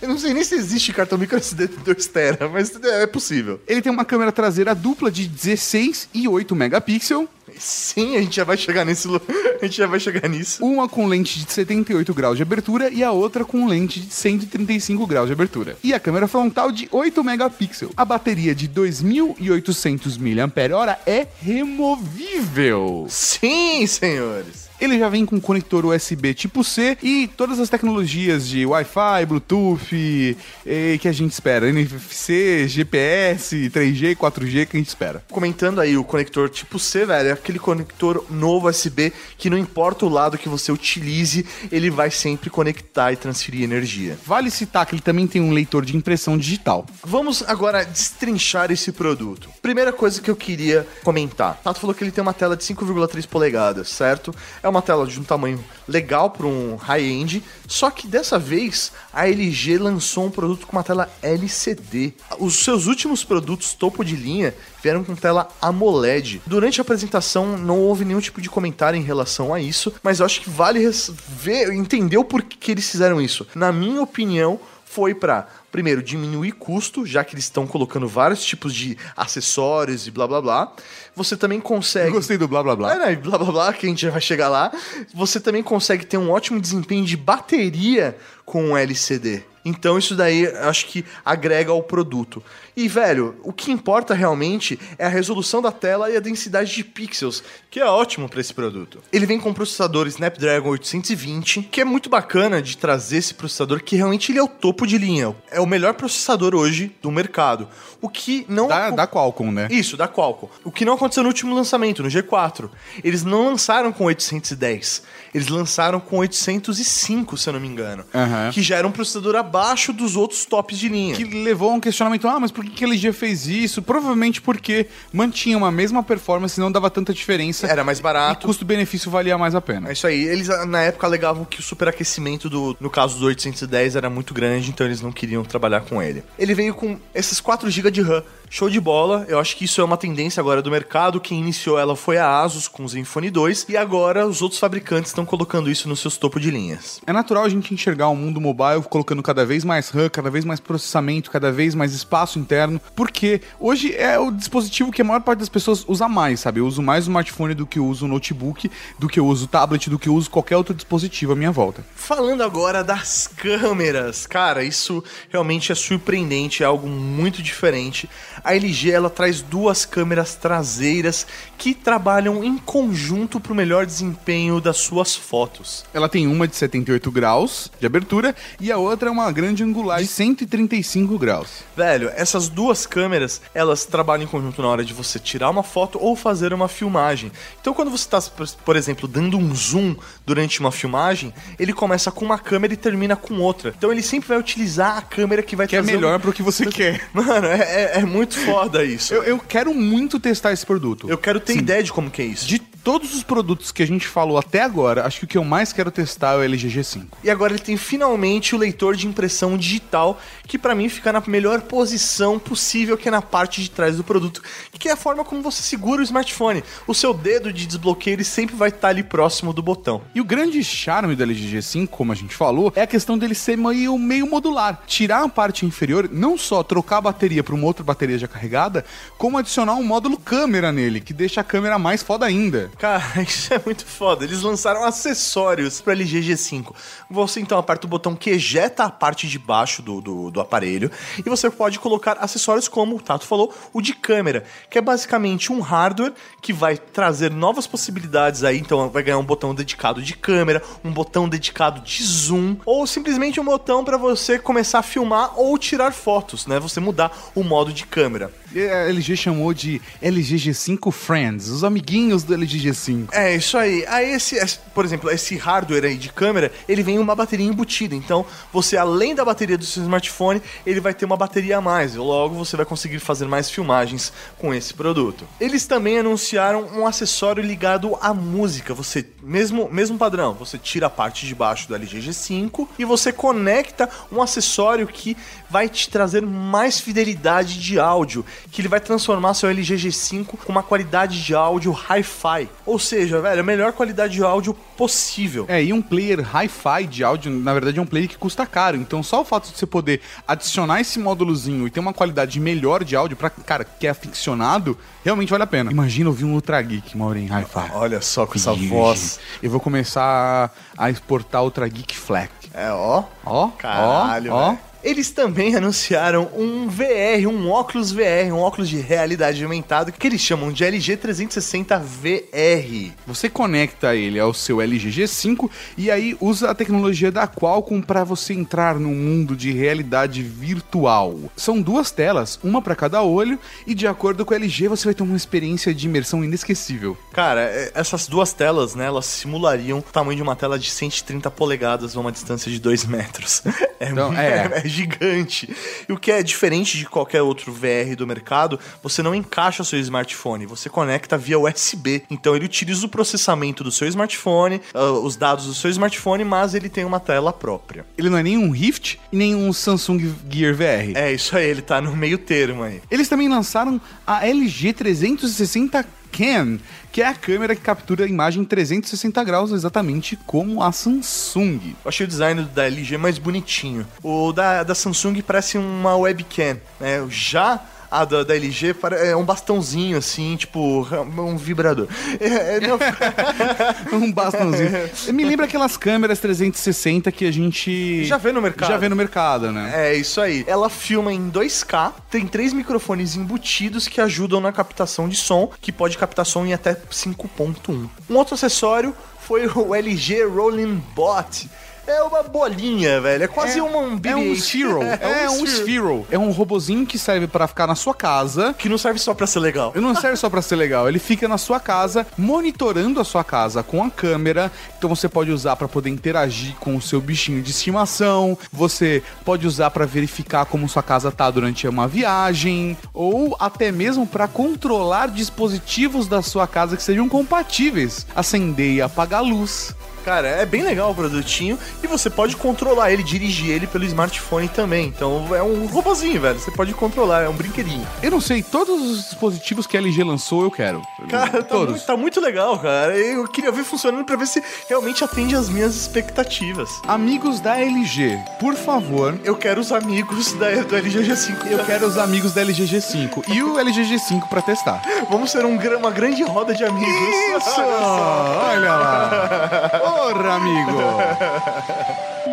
Eu não sei nem se existe cartão micro SD de 2 tera, mas é possível. Ele tem uma câmera traseira dupla de 16 e 8 megapixels, Sim, a gente já vai chegar nesse, <laughs> a gente já vai chegar nisso. uma com lente de 78 graus de abertura e a outra com lente de 135 graus de abertura. E a câmera frontal de 8 megapixels. A bateria de 2.800 mAh é removível. Sim, senhores. Ele já vem com conector USB tipo C e todas as tecnologias de Wi-Fi, Bluetooth eh, que a gente espera. NFC, GPS, 3G, 4G que a gente espera. Comentando aí o conector tipo C, velho, é aquele conector novo USB que não importa o lado que você utilize, ele vai sempre conectar e transferir energia. Vale citar que ele também tem um leitor de impressão digital. Vamos agora destrinchar esse produto. Primeira coisa que eu queria comentar. Tato falou que ele tem uma tela de 5,3 polegadas, certo? É uma tela de um tamanho legal para um high-end, só que dessa vez a LG lançou um produto com uma tela LCD. Os seus últimos produtos topo de linha vieram com tela AMOLED. Durante a apresentação não houve nenhum tipo de comentário em relação a isso, mas eu acho que vale ver, entender o porquê que eles fizeram isso. Na minha opinião, foi para primeiro diminuir custo, já que eles estão colocando vários tipos de acessórios e blá blá blá. Você também consegue Gostei do blá blá blá. é, né, blá blá blá, que a gente já vai chegar lá. Você também consegue ter um ótimo desempenho de bateria com o LCD. Então isso daí eu acho que agrega ao produto. E, velho, o que importa realmente é a resolução da tela e a densidade de pixels, que é ótimo para esse produto. Ele vem com o processador Snapdragon 820, que é muito bacana de trazer esse processador, que realmente ele é o topo de linha. É o melhor processador hoje do mercado. O que não... Da, da Qualcomm, né? Isso, da Qualcomm. O que não aconteceu no último lançamento, no G4. Eles não lançaram com 810. Eles lançaram com 805, se eu não me engano. Aham. Que já era um processador abaixo dos outros tops de linha. Que levou a um questionamento, ah, mas por que a LG fez isso? Provavelmente porque mantinha uma mesma performance e não dava tanta diferença. Era mais E barato. custo-benefício valia mais a pena. É isso aí. Eles na época alegavam que o superaquecimento do, no caso do 810 era muito grande, então eles não queriam trabalhar com ele. Ele veio com esses 4 GB de RAM. Show de bola. Eu acho que isso é uma tendência agora do mercado. Quem iniciou ela foi a Asus com o Zenfone 2 e agora os outros fabricantes estão colocando isso nos seus topo de linhas. É natural a gente enxergar o mundo mobile colocando cada vez mais RAM, cada vez mais processamento, cada vez mais espaço interno, porque hoje é o dispositivo que a maior parte das pessoas usa mais, sabe? Eu uso mais o smartphone do que eu uso o notebook, do que eu uso o tablet, do que eu uso qualquer outro dispositivo à minha volta. Falando agora das câmeras, cara, isso realmente é surpreendente, é algo muito diferente. A LG ela traz duas câmeras traseiras que trabalham em conjunto para o melhor desempenho das suas fotos. Ela tem uma de 78 graus de abertura e a outra é uma grande angular de 135 graus. Velho, essas duas câmeras, elas trabalham em conjunto na hora de você tirar uma foto ou fazer uma filmagem. Então, quando você está, por exemplo, dando um zoom durante uma filmagem, ele começa com uma câmera e termina com outra. Então, ele sempre vai utilizar a câmera que vai Que é trazer melhor um- pro que você quer. <laughs> Mano, é, é- é muito foda isso. Eu, eu quero muito testar esse produto. Eu quero ter ideia de como que é isso. De todos os produtos que a gente falou até agora, acho que o que eu mais quero testar é o LG G5. E agora ele tem finalmente o leitor de impressão digital, que pra mim fica na melhor posição possível, que é na parte de trás do produto, que é a forma como você segura o smartphone. O seu dedo de desbloqueio ele sempre vai estar ali próximo do botão. E o grande charme do LG G5, como a gente falou, é a questão dele ser meio, meio modular. Tirar a parte inferior, não só trocar a bateria para uma outra bateria já carregada, como adicionar um módulo câmera nele, que deixa a câmera mais foda ainda. Cara, <laughs> isso é muito foda. Eles lançaram acessórios para LG G5. Você então aperta o botão que ejeta a parte de baixo do, do, do aparelho e você pode colocar acessórios como o Tato falou, o de câmera, que é basicamente um hardware que vai trazer novas possibilidades aí. Então vai ganhar um botão dedicado de câmera, um botão dedicado de zoom ou simplesmente um botão para você começar a filmar ou tirar fotos, né? Você mudar o modo de câmera. A LG chamou de LG G5 Friends, os amiguinhos do LG G5. É, isso aí. Aí esse, esse- por exemplo, esse hardware aí de câmera, ele vem uma bateria embutida. Então, você além da bateria do seu smartphone, ele vai ter uma bateria a mais. Logo, você vai conseguir fazer mais filmagens com esse produto. Eles também anunciaram um acessório ligado à música. Você, mesmo, mesmo padrão, você tira a parte de baixo do LG G5 e você conecta um acessório que vai te trazer mais fidelidade de áudio, que ele vai transformar seu LG G5 com uma qualidade de áudio hi-fi. Ou seja, velho, a melhor qualidade de áudio possível. É, e um player hi-fi de áudio, na verdade, é um player que custa caro. Então, só o fato de você poder adicionar esse módulozinho e ter uma qualidade melhor de áudio pra cara que é aficionado, realmente vale a pena. Imagina ouvir um Ultra Geek, Maurinho, hi-fi. Olha só com essa voz. Eu vou começar a exportar Ultra Geek Fleck. É, ó. Ó, Caralho, ó. Eles também <laughs> anunciaram um VR, um óculos VR, um óculos de realidade aumentada que eles chamam de LG 360 VR. Você conecta ele ao seu LG G5 e aí usa a tecnologia da Qualcomm para você entrar num mundo de realidade virtual. São duas telas, uma para cada olho, e de acordo com o LG você vai ter uma experiência de imersão inesquecível. Cara, é, essas duas telas, né, elas simulariam o tamanho de uma tela de 130 polegadas a uma distância de 2 metros. <laughs> É, Então, é. <laughs> é gigante. E o que é diferente de qualquer outro VR do mercado, você não encaixa seu smartphone, você conecta via USB. Então ele utiliza o processamento do seu smartphone, ah, os dados do seu smartphone, mas ele tem uma tela própria. Ele não é nem um Rift e nem um Samsung Gear VR. É isso aí, ele tá no meio termo aí. Eles também lançaram a LG 360 Cam, que é a câmera que captura a imagem em 360 graus, exatamente como a Samsung. Eu achei o design da LG mais bonitinho. O da, da Samsung parece uma webcam, né? Já a da, da LG é um bastãozinho, assim, tipo, um vibrador. É, é, não- <laughs> um bastãozinho. Me lembra aquelas câmeras 360 que a gente Já vê no mercado. Já vê no mercado, né? É isso aí. Ela filma em 2K, tem três microfones embutidos que ajudam na captação de som, que pode captar som em até 5.1. Um outro acessório foi o LG Rolling Bot. É uma bolinha, velho. É quase um, um É um BB-8. Sphere. É, um Sphere. É um robozinho que serve pra ficar na sua casa. Que não serve só pra ser legal. Ele não serve só pra ser legal, ele fica na sua casa, monitorando a sua casa com a câmera. Então você pode usar pra poder interagir com o seu bichinho de estimação. Você pode usar pra verificar como sua casa tá durante uma viagem, ou até mesmo pra controlar dispositivos da sua casa que sejam compatíveis, acender e apagar a luz. Cara, é bem legal o produtinho e você pode controlar ele, dirigir ele pelo smartphone também. Então é um robozinho, velho. Você pode controlar, é um brinquedinho. Eu não sei, todos os dispositivos que a LG lançou eu quero. Cara, tá todos. muito, tá muito legal, cara. Eu queria ver funcionando pra ver se realmente atende às minhas expectativas. Amigos da LG, por favor, Eu quero os amigos da, do LG G5. eu quero os amigos da LG G5 e o LG G5 pra testar. Vamos ser um, uma grande roda de amigos. Isso! Olha lá! <laughs> Porra, amigo!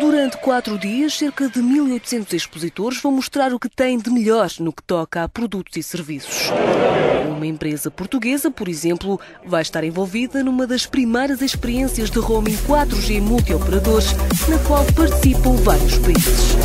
Durante quatro dias, cerca de 1.800 expositores vão mostrar o que têm de melhor no que toca a produtos e serviços. Uma empresa portuguesa, por exemplo, vai estar envolvida numa das primeiras experiências de roaming 4G multioperadores, na qual participam vários países.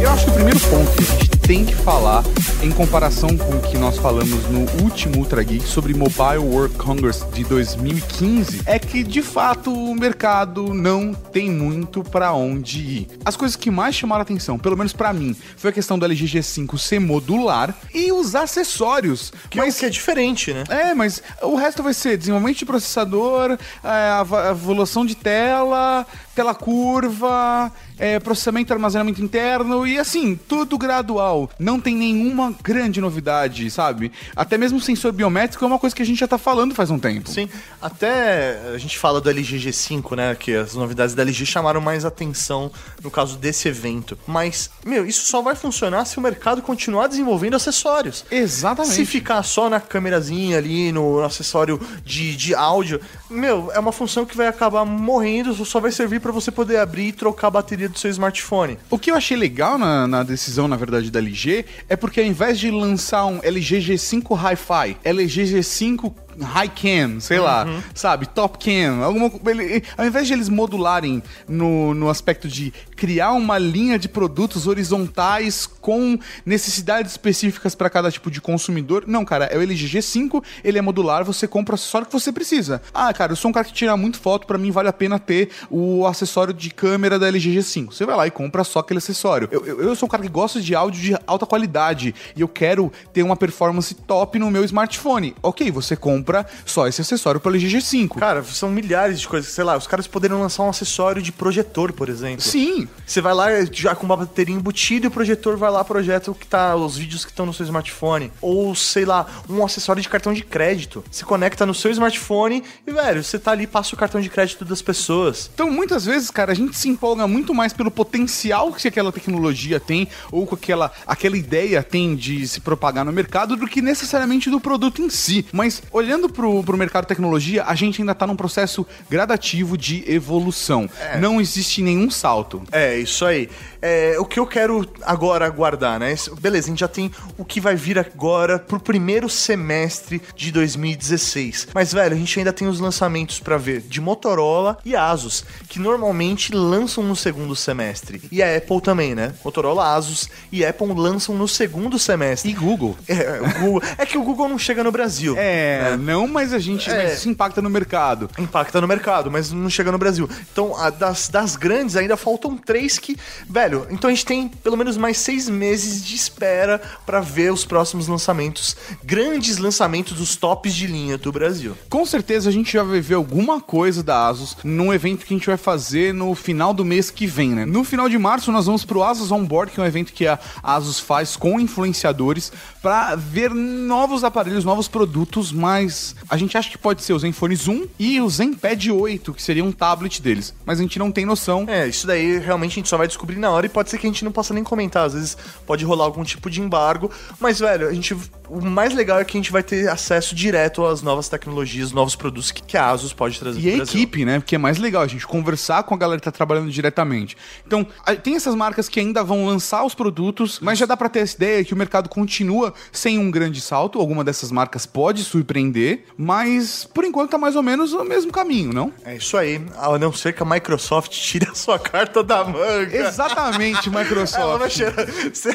Eu acho que o primeiro ponto que a gente tem que falar, em comparação com o que nós falamos no último Ultra Geek sobre Mobile World Congress de 2015, é que de fato o mercado não tem muito pra onde ir. As coisas que mais chamaram a atenção, pelo menos pra mim, foi a questão do LG G5 ser modular e os acessórios. Que é o que é diferente, né? É, mas o resto vai ser desenvolvimento de processador, é, ava- evolução de tela, tela curva, é, processamento e armazenamento interno e assim, tudo gradual. Não tem nenhuma grande novidade, sabe? Até mesmo o sensor biométrico é uma coisa que a gente já tá falando faz um tempo. Sim, até a gente fala do LG G5, né? Que as novidades da LG chamaram mais atenção no caso desse evento. Mas, meu, isso só vai funcionar se o mercado continuar desenvolvendo acessórios. Exatamente. Se ficar só na câmerazinha ali, no acessório de, de áudio, meu, é uma função que vai acabar morrendo, só vai servir para você poder abrir e trocar a bateria do seu smartphone. O que eu achei legal na, na decisão, na verdade, da LG é porque ao invés de lançar um LG G5 Hi-Fi, LG G5 High Cam, sei lá, sabe, Top Cam, alguma, ele- ao invés de eles modularem no, no aspecto de criar uma linha de produtos horizontais com necessidades específicas para cada tipo de consumidor, não, cara, é o LG G5, ele é modular, você compra o acessório que você precisa. Ah, cara, eu sou um cara que tira muito foto, para mim vale a pena ter o acessório de câmera da LG G5. Você vai lá e compra só aquele acessório. Eu, eu, eu sou um cara que gosta de áudio de alta qualidade e eu quero ter uma performance top no meu smartphone. Ok, você compra só esse acessório pro LG G5. Cara, são milhares de coisas, sei lá, os caras poderiam lançar um acessório de projetor, por exemplo. Sim, Sim. Você vai lá já com uma bateria embutida e o projetor vai lá projeta o que tá, os vídeos que estão no seu smartphone. Ou, sei lá, um acessório de cartão de crédito. Se conecta no seu smartphone e, velho, você tá ali, passa o cartão de crédito das pessoas. Então, muitas vezes, cara, a gente se empolga muito mais pelo potencial que aquela tecnologia tem ou com aquela, aquela ideia tem de se propagar no mercado do que necessariamente do produto em si. Mas olhando pro, pro mercado de tecnologia, a gente ainda tá num processo gradativo de evolução. Não existe nenhum salto. É, isso aí. É, o que eu quero agora aguardar, né? Beleza, a gente já tem o que vai vir agora pro primeiro semestre de 2016. Mas, velho, a gente ainda tem os lançamentos pra ver de Motorola e Asus, que normalmente lançam no segundo semestre. E a Apple também, né? Motorola, Asus e Apple lançam no segundo semestre. E Google. É, o Google- <laughs> é que o Google não chega no Brasil. É, não, mas a gente. É. Mas isso impacta no mercado. Impacta no mercado, mas não chega no Brasil. Então, a das, das grandes ainda faltam três que. Velho, então a gente tem pelo menos mais seis meses de espera pra ver os próximos lançamentos. Grandes lançamentos dos tops de linha do Brasil. Com certeza a gente já vai ver alguma coisa da Asus num evento que a gente vai fazer no final do mês que vem, né? No final de março nós vamos pro Asus Onboard, que é um evento que a Asus faz com influenciadores pra ver novos aparelhos, novos produtos, mas a gente acha que pode ser o Zenfone Zoom e o Zenpad 8, que seria um tablet deles, mas a gente não tem noção. É, isso daí realmente a gente só vai descobrir na hora e pode ser que a gente não possa nem comentar. Às vezes pode rolar algum tipo de embargo. Mas, velho, a gente. O mais legal é que a gente vai ter acesso direto às novas tecnologias, novos produtos que, a Asus pode trazer E a Brasil. equipe, né? Porque é mais legal a gente conversar com a galera que tá trabalhando diretamente. Então, tem essas marcas que ainda vão lançar os produtos, mas já dá pra ter essa ideia que o mercado continua sem um grande salto. Alguma dessas marcas pode surpreender, mas por enquanto tá mais ou menos o mesmo caminho, não? É isso aí, a não ser que a Microsoft <laughs> tire a sua carta da manga. Exatamente, Microsoft. <laughs> Ela vai cheirar.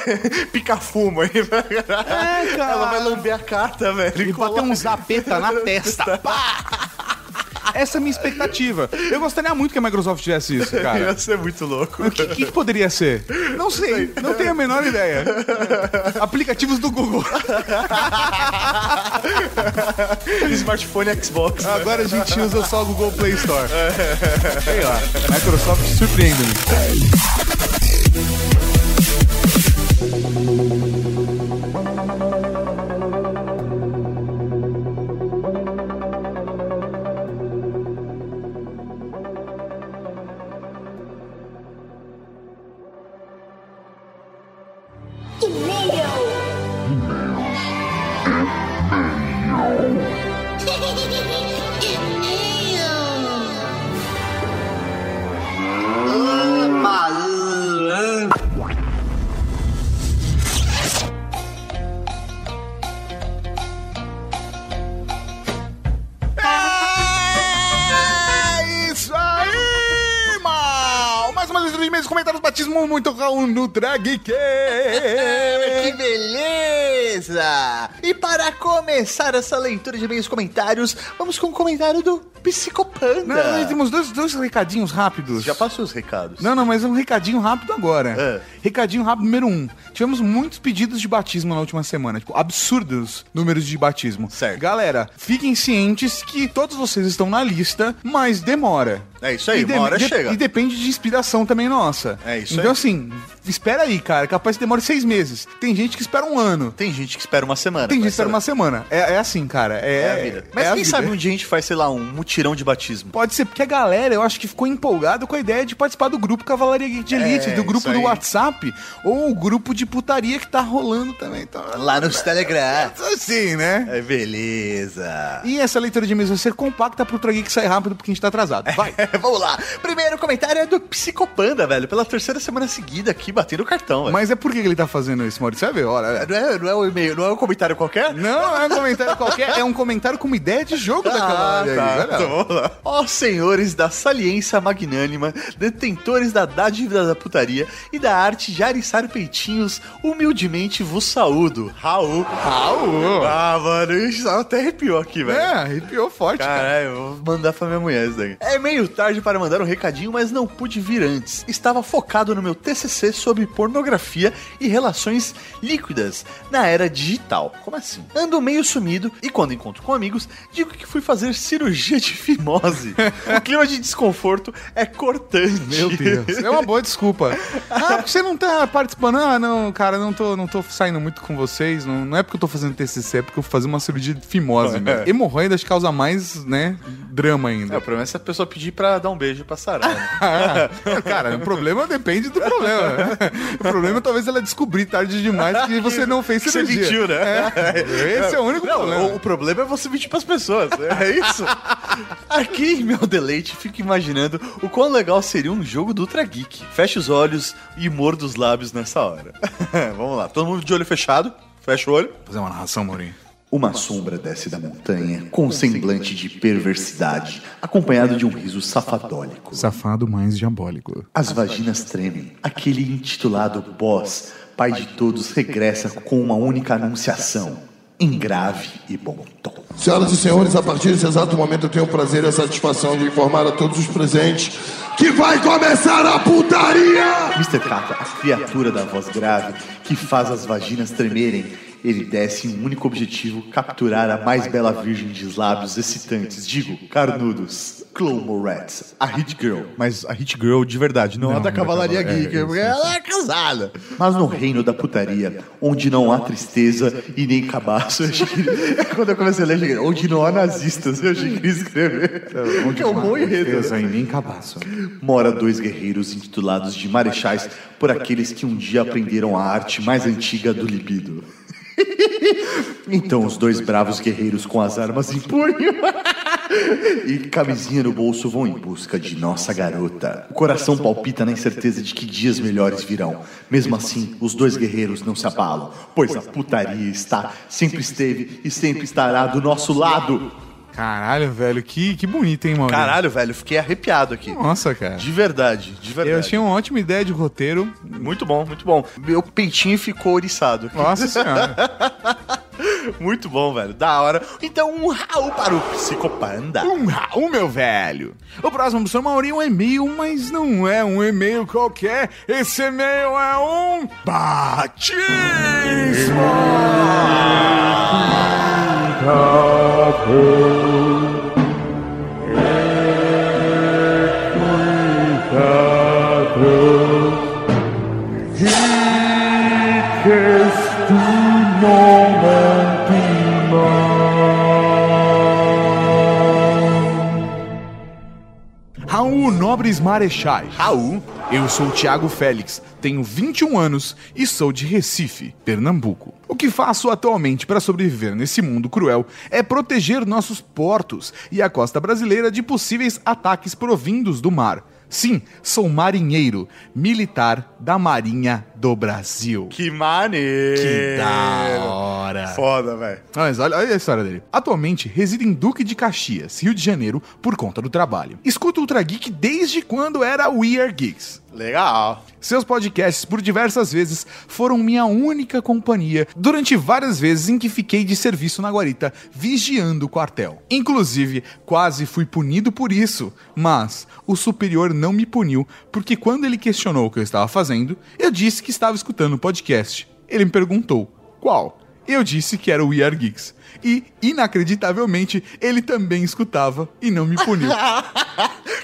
<laughs> Pica fumo aí. É, cara. Ela vai lamber a carta, velho. E bater um zapeta na <laughs> testa. Pá! Essa é a minha expectativa. Eu gostaria muito que a Microsoft tivesse isso, <laughs> cara. Ia ser muito louco. O que, que poderia ser? Não sei, não tenho a menor ideia. Aplicativos do Google. <laughs> Smartphone Xbox. Agora a gente usa só o Google Play Store. Sei lá, Microsoft surpreende-me. É batismo, muito Raul no Drag <laughs> Que beleza! E para começar essa leitura de e comentários, vamos com o comentário do Psicopanda. Não, temos dois, dois recadinhos rápidos. Já passou os recados. Não, não, mas é um recadinho rápido agora. É. Recadinho rápido número um. Tivemos muitos pedidos de batismo na última semana. Tipo, absurdos números de batismo. Certo. Galera, fiquem cientes que todos vocês estão na lista, mas demora. É isso aí, E uma hora de- chega. E depende de inspiração também nossa. É isso Então, aí. assim, espera aí, cara. Capaz que demore seis meses. Tem gente que espera um ano. Tem gente que espera uma semana. Tem gente que espera saber. uma semana. É, é assim, cara. É, É a vida. Mas é quem vida. sabe um dia a gente faz, sei lá, um mutirão de batismo. Pode ser porque a galera, eu acho que ficou empolgada com a ideia de participar do grupo Cavalaria de Elite, É, do grupo do. WhatsApp, ou o grupo de putaria que tá rolando também. Então, Lá nos Telegram. <laughs> Assim, né? É beleza. E essa leitura de e-mails vai ser compacta pro Trageek sair rápido porque a gente tá atrasado. Vai! <laughs> <laughs> Vamos lá. Primeiro comentário é do Psicopanda, velho. Pela terceira semana seguida aqui, batendo o cartão, velho. Mas é por que ele tá fazendo isso, Maurício? Você vai ver, olha. Não é, não é um e-mail, não é um comentário qualquer? Não, não é um comentário qualquer, é um comentário com uma ideia de jogo da Ah, Cavalaria tá. Geek. Olha. Então, vamos lá. Ó senhores da saliência magnânima, detentores da dádiva da putaria e da arte de ariçar peitinhos, humildemente vos saúdo. Raul. Raul! Ah, mano, isso até arrepiou aqui, velho. É, arrepiou forte, cara. Caralho, eu vou mandar pra minha mulher isso daí. É meio tarde para mandar um recadinho, mas não pude vir antes. Estava focado no meu TCC sobre pornografia e relações líquidas na era digital. Como assim? Ando meio sumido e quando encontro com amigos, digo que fui fazer cirurgia de fimose. <laughs> o clima de desconforto é cortante. Meu Deus. É uma boa desculpa. <laughs> Ah, porque você não tá participando. Ah, não, cara, não tô, não tô saindo muito com vocês. Não, não é porque eu tô fazendo TCC, é porque eu vou fazer uma cirurgia de fimose. <laughs> Né? Hemorroidas causa mais, né, drama ainda. É, o problema é se a pessoa pedir pra dar um beijo pra Sarah. né? Ah, cara, o problema depende do problema. né? O problema é talvez ela descobrir tarde demais que você não fez Que você cirurgia. mentiu, né? É, esse é o único Não, problema. O, o problema é você mentir pras pessoas. É isso? Aqui, meu deleite, fico imaginando o quão legal seria um jogo do Ultra Geek. Feche os olhos e morda os lábios nessa hora. <laughs> Vamos lá, todo mundo de olho fechado. Fecha o olho. Fazer uma narração, Maurinho. Uma sombra desce da montanha com um semblante de perversidade, acompanhado de um riso safadólico. Safado mais diabólico. As vaginas tremem. Aquele intitulado boss, pai de todos, regressa com uma única anunciação. Em grave e bom tom. Senhoras e senhores, a partir desse exato momento eu tenho o prazer e a satisfação de informar a todos os presentes que vai começar a putaria! Mr. Kata, a criatura da voz grave que faz as vaginas tremerem, ele desce em um único objetivo: capturar a mais bela virgem de lábios excitantes, digo, carnudos. Chloe Moretz, a Hit Girl. Mas a Hit Girl de verdade, não, a da Cavalaria Cavalaria- Geek, é, porque ela é casada. Mas no reino da putaria, onde não há tristeza e nem cabaço, <laughs> eu achei que... quando eu comecei a ler, eu cheguei, onde não há nazistas, eu achei que ia escrever. que é um bom enredo. Deus aí, nem cabaço. Mora dois guerreiros intitulados de marechais por aqueles que um dia aprenderam a arte mais antiga do libido. <laughs> Então os dois bravos guerreiros com as armas em punho <laughs> e camisinha no bolso vão em busca de nossa garota. O coração palpita na incerteza de que dias melhores virão. Mesmo assim, os dois guerreiros não se abalam, pois a putaria está, sempre esteve e sempre estará do nosso lado. Caralho, velho, que, que bonito, hein, Maurinho? Caralho, velho, fiquei arrepiado aqui. Nossa, cara. De verdade, de verdade. Eu achei uma ótima ideia de roteiro. Muito bom, muito bom. Meu peitinho ficou oriçado. aqui. Nossa <laughs> senhora. Muito bom, velho. Da hora. Então, um Raul para o Psicopanda. Um Raul, meu velho. O próximo professor Maurinho é um e-mail, mas não é um e-mail qualquer. Esse e-mail é um batismo. Nobres Marechais. Raul. Eu sou o Thiago Félix, tenho 21 anos e sou de Recife, Pernambuco. O que faço atualmente para sobreviver nesse mundo cruel é proteger nossos portos e a costa brasileira de possíveis ataques provindos do mar. Sim, sou marinheiro, militar da Marinha do Brasil. Que maneiro. Que da hora. Foda, velho. Mas olha, olha a história dele. Atualmente reside em Duque de Caxias, Rio de Janeiro, por conta do trabalho. Escuto Ultra Geek desde quando era We Are Geeks. Legal. Seus podcasts, por diversas vezes, foram minha única companhia durante várias vezes em que fiquei de serviço na guarita, vigiando o quartel. Inclusive, quase fui punido por isso, mas o superior não me puniu, porque quando ele questionou o que eu estava fazendo, eu disse que estava escutando o podcast. Ele me perguntou, qual? Eu disse que era o We Are Geeks. E, inacreditavelmente, ele também escutava e não me puniu.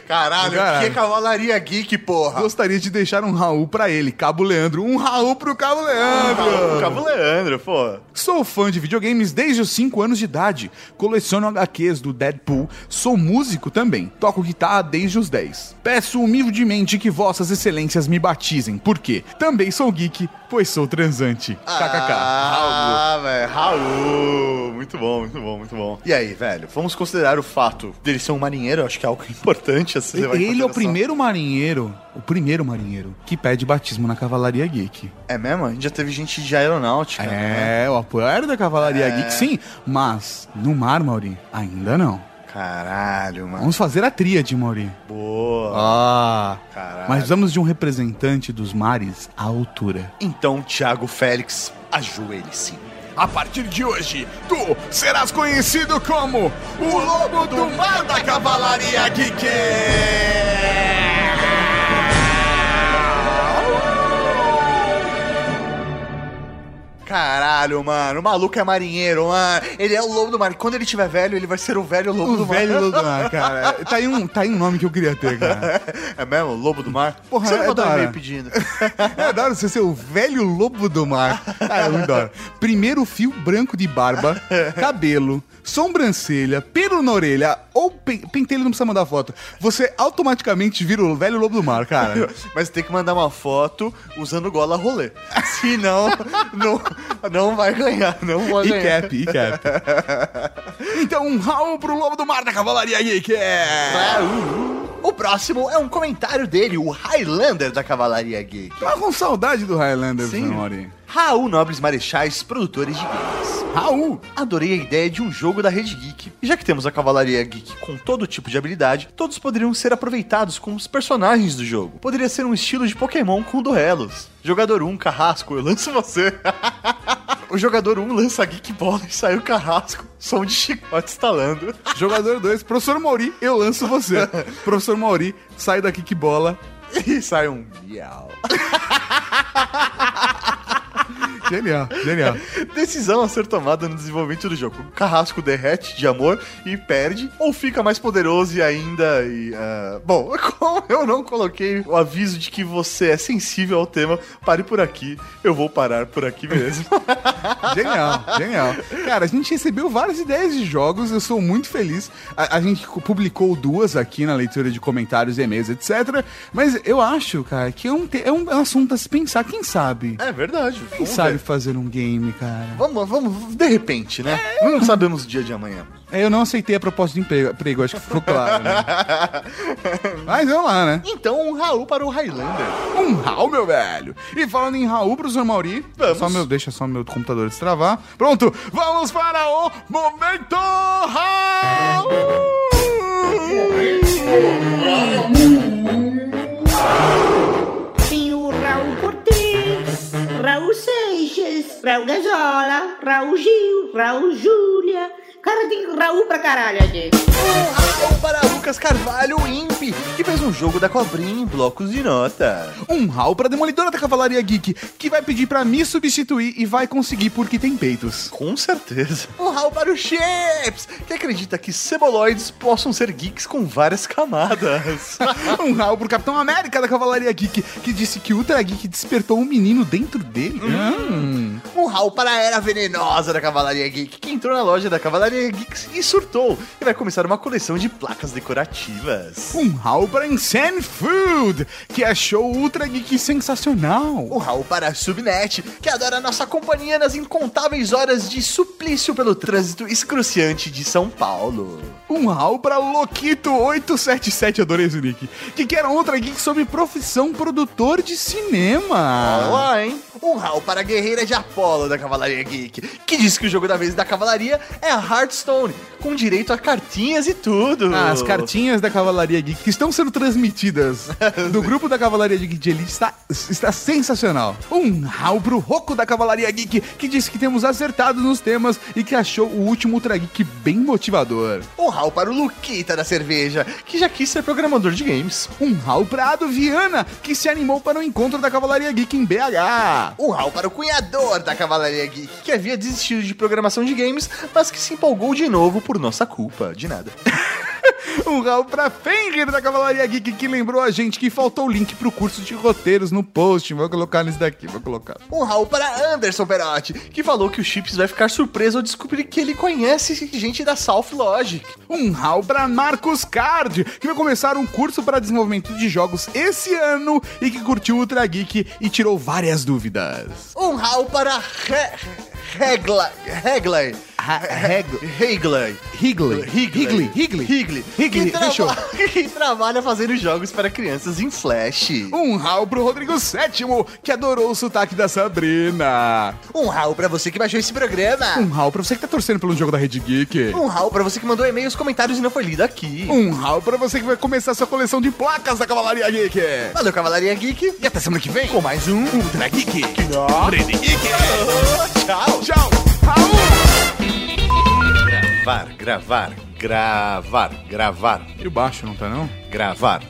Caralho, <laughs> Caralho. que cavalaria geek, porra. Gostaria de deixar um Raul pra ele, Cabo Leandro. Um Raul pro Cabo Leandro! Cabo Leandro, pô. Sou fã de videogames desde os 5 anos de idade. Coleciono HQs do Deadpool. Sou músico também. Toco guitarra desde os 10. Peço humildemente que vossas excelências me batizem, porque também sou geek, pois sou transante. KKK. Ah, velho, Raul. Muito bom, muito bom, muito bom. E aí, velho, vamos considerar o fato dele ser um marinheiro, acho que é algo <laughs> importante assim. Ele é o primeiro marinheiro, o primeiro marinheiro que pede batismo na Cavalaria Geek. É mesmo? A gente já teve gente de aeronáutica. né? É, o apoiário da Cavalaria É. Geek, sim, mas no mar, Mauri, ainda não. Caralho, mano. Vamos fazer a tríade, Mauri. Boa. Ah, Caralho. mas precisamos de um representante dos mares à altura. Então, Thiago Félix, ajoelhe-se. A partir de hoje, tu serás conhecido como o Lobo do Mar da Cavalaria Geek! Caralho, mano, o maluco é marinheiro, mano. Ele é o lobo do mar. E quando ele tiver velho, ele vai ser o velho lobo O do mar. velho Lobo do Mar, <laughs> cara. Tá aí, um, tá aí um nome que eu queria ter, cara. É mesmo? Lobo do mar? Porra, Você não é mandou um pedindo. <laughs> É da hora você ser o velho lobo do mar. Ah, é muito da hora. Primeiro fio branco de barba, cabelo, sobrancelha, pelo na orelha ou pe pentelho não precisa mandar foto. Você automaticamente vira o velho lobo do mar, cara. <laughs> Mas tem que mandar uma foto usando gola rolê. Senão, não, não vai ganhar. Não vai E ganhar. cap, e cap. <laughs> Então, um Raul pro lobo do mar da Cavalaria Geek. É... O próximo é um comentário dele, o Highlander da Cavalaria Geek. Tava com saudade do Highlander, Sim. Mori. Raul Nobres Marechais, produtores de games. Raul! Adorei a ideia de um jogo da Rede Geek. E já que temos a Cavalaria Geek com todo tipo de habilidade, todos poderiam ser aproveitados como os personagens do jogo. Poderia ser um estilo de Pokémon com duelos. Jogador 1, Carrasco, eu lanço você. <laughs> o jogador 1 lança a Geek Bola e sai o Carrasco, som de chicote estalando. <laughs> Jogador 2, professor Mauri, eu lanço você. <laughs> professor Mauri, sai daqui que bola. E sai um miau. Genial, genial. Decisão a ser tomada no desenvolvimento do jogo. O carrasco derrete de amor e perde, ou fica mais poderoso e ainda. E, ah, Bom, <laughs> como eu não coloquei o aviso de que você é sensível ao tema, pare por aqui. Eu vou parar por aqui mesmo. <laughs> Genial, genial. Cara, a gente recebeu várias ideias de jogos, eu sou muito feliz. A, a gente publicou duas aqui na leitura de comentários, e-mails, etc. Mas eu acho, cara, que é um, é um, é um assunto a se pensar. Quem sabe? é verdade. Quem sabe ver. fazer um game, cara? Vamos, vamos, de repente, né? Não sabemos o dia de amanhã. É, Eu não aceitei a proposta de emprego, emprego, acho que ficou claro, né? <laughs> Mas vamos lá, né? Então, um Raul para o Highlander. Um Raul, meu velho. E falando em Raul, professor Mauri, Vamos. Só meu, deixa só meu computador destravar. Pronto, vamos para o Momento Raul! Tem Raul Seixas, Raul Gazola, Raul Gil, Raul Júlia. Cara, tem Raul pra caralho aqui. Um Raul para Lucas Carvalho, Imp, que fez um jogo da cobrinha em blocos de nota. Um Raul pra Demolidora da Cavalaria Geek, que vai pedir pra me substituir e vai conseguir porque tem peitos. Com certeza. Um Raul para o Chips, que acredita que ceboloides possam ser geeks com várias camadas. <laughs> um Raul pro Capitão América da Cavalaria Geek, que disse que o Ultra Geek despertou um menino dentro dele. Hum. um Raul para a Era Venenosa da Cavalaria Geek, que entrou na loja da Cavalaria Geek e surtou. E vai começar uma coleção de placas decorativas. Um Raul para Insane Food, que achou o Ultra Geek sensacional. Um Raul para a Subnet, que adora nossa companhia nas incontáveis horas de suplício pelo trânsito excruciante de São Paulo. Um Raul para Loquito 877, adorei esse nick, que quer um Ultra Geek sobre profissão produtor de cinema. Olá, hein? Um Raul para a Guerreira de Apolo da Cavalaria Geek, que diz que o jogo da vez da Cavalaria é a Hearthstone, com direito a cartinhas e tudo. Ah, As cartinhas da Cavalaria Geek que estão sendo transmitidas <laughs> do grupo da Cavalaria Geek de Elite está, está sensacional. Um Raul pro Roco da Cavalaria Geek, que disse que temos acertado nos temas e que achou o último Ultra Geek bem motivador. Um Raul para o Luquita da Cerveja, que já quis ser programador de games. Um Raul pra Ado Viana, que se animou para o encontro da Cavalaria Geek em BH. Um Raul para o cunhador da Cavalaria Geek, que havia desistido de programação de games, mas que se empolgou de novo por nossa culpa. De nada. <laughs> <laughs> Um Raul pra Fenrir da Cavalaria Geek, que lembrou a gente que faltou o link pro curso de roteiros no post. Vou colocar nesse daqui, vou colocar. Um Raul para Anderson Perotti, que falou que o Chips vai ficar surpreso ao descobrir que ele conhece gente da South Logic. Um Raul pra Marcos Card, que vai começar um curso para desenvolvimento de jogos esse ano e que curtiu o Ultra Geek e tirou várias dúvidas. Um Raul para Re... Regla... Regley. Regley. Higley. Higley. Higley. Higley. Higley. Que, trabalha fazendo jogos para crianças em Flash. Um Raul pro Rodrigo Sétimo, que adorou o sotaque da Sabrina. Um Raul para você que baixou esse programa. Um Raul pra você que tá torcendo pelo jogo da Rede Geek. Um Raul para você que mandou e-mails, comentários e não foi lido aqui. Um Raul pra você que vai começar sua coleção de placas da Cavalaria Geek. Valeu, Cavalaria Geek. E até semana que vem Com mais um Ultra Geek. Rede Geek. Tchau. Tchau. Gravar, gravar, gravar, gravar. E o baixo não tá não? Gravar.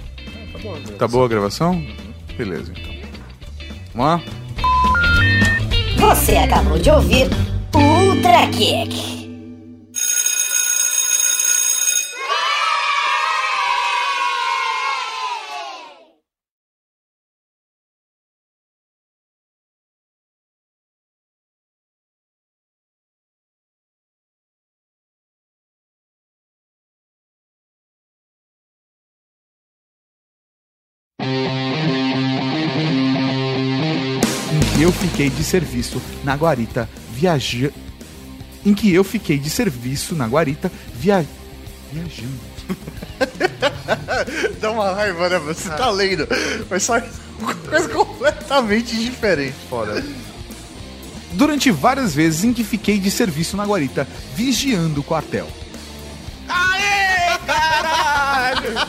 Tá boa a gravação? Beleza, então. Vamos lá? Você acabou de ouvir Ultra Kick. Fiquei de serviço na guarita viaja... Em que eu fiquei de serviço na guarita via... viajando. <laughs> Dá uma raiva, né? Você tá lendo, mas só coisa completamente diferente. Foda. Durante várias vezes em que fiquei de serviço na guarita vigiando o quartel. Aê, caralho! <laughs>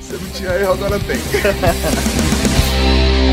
Você não tinha erro, agora tem. <laughs>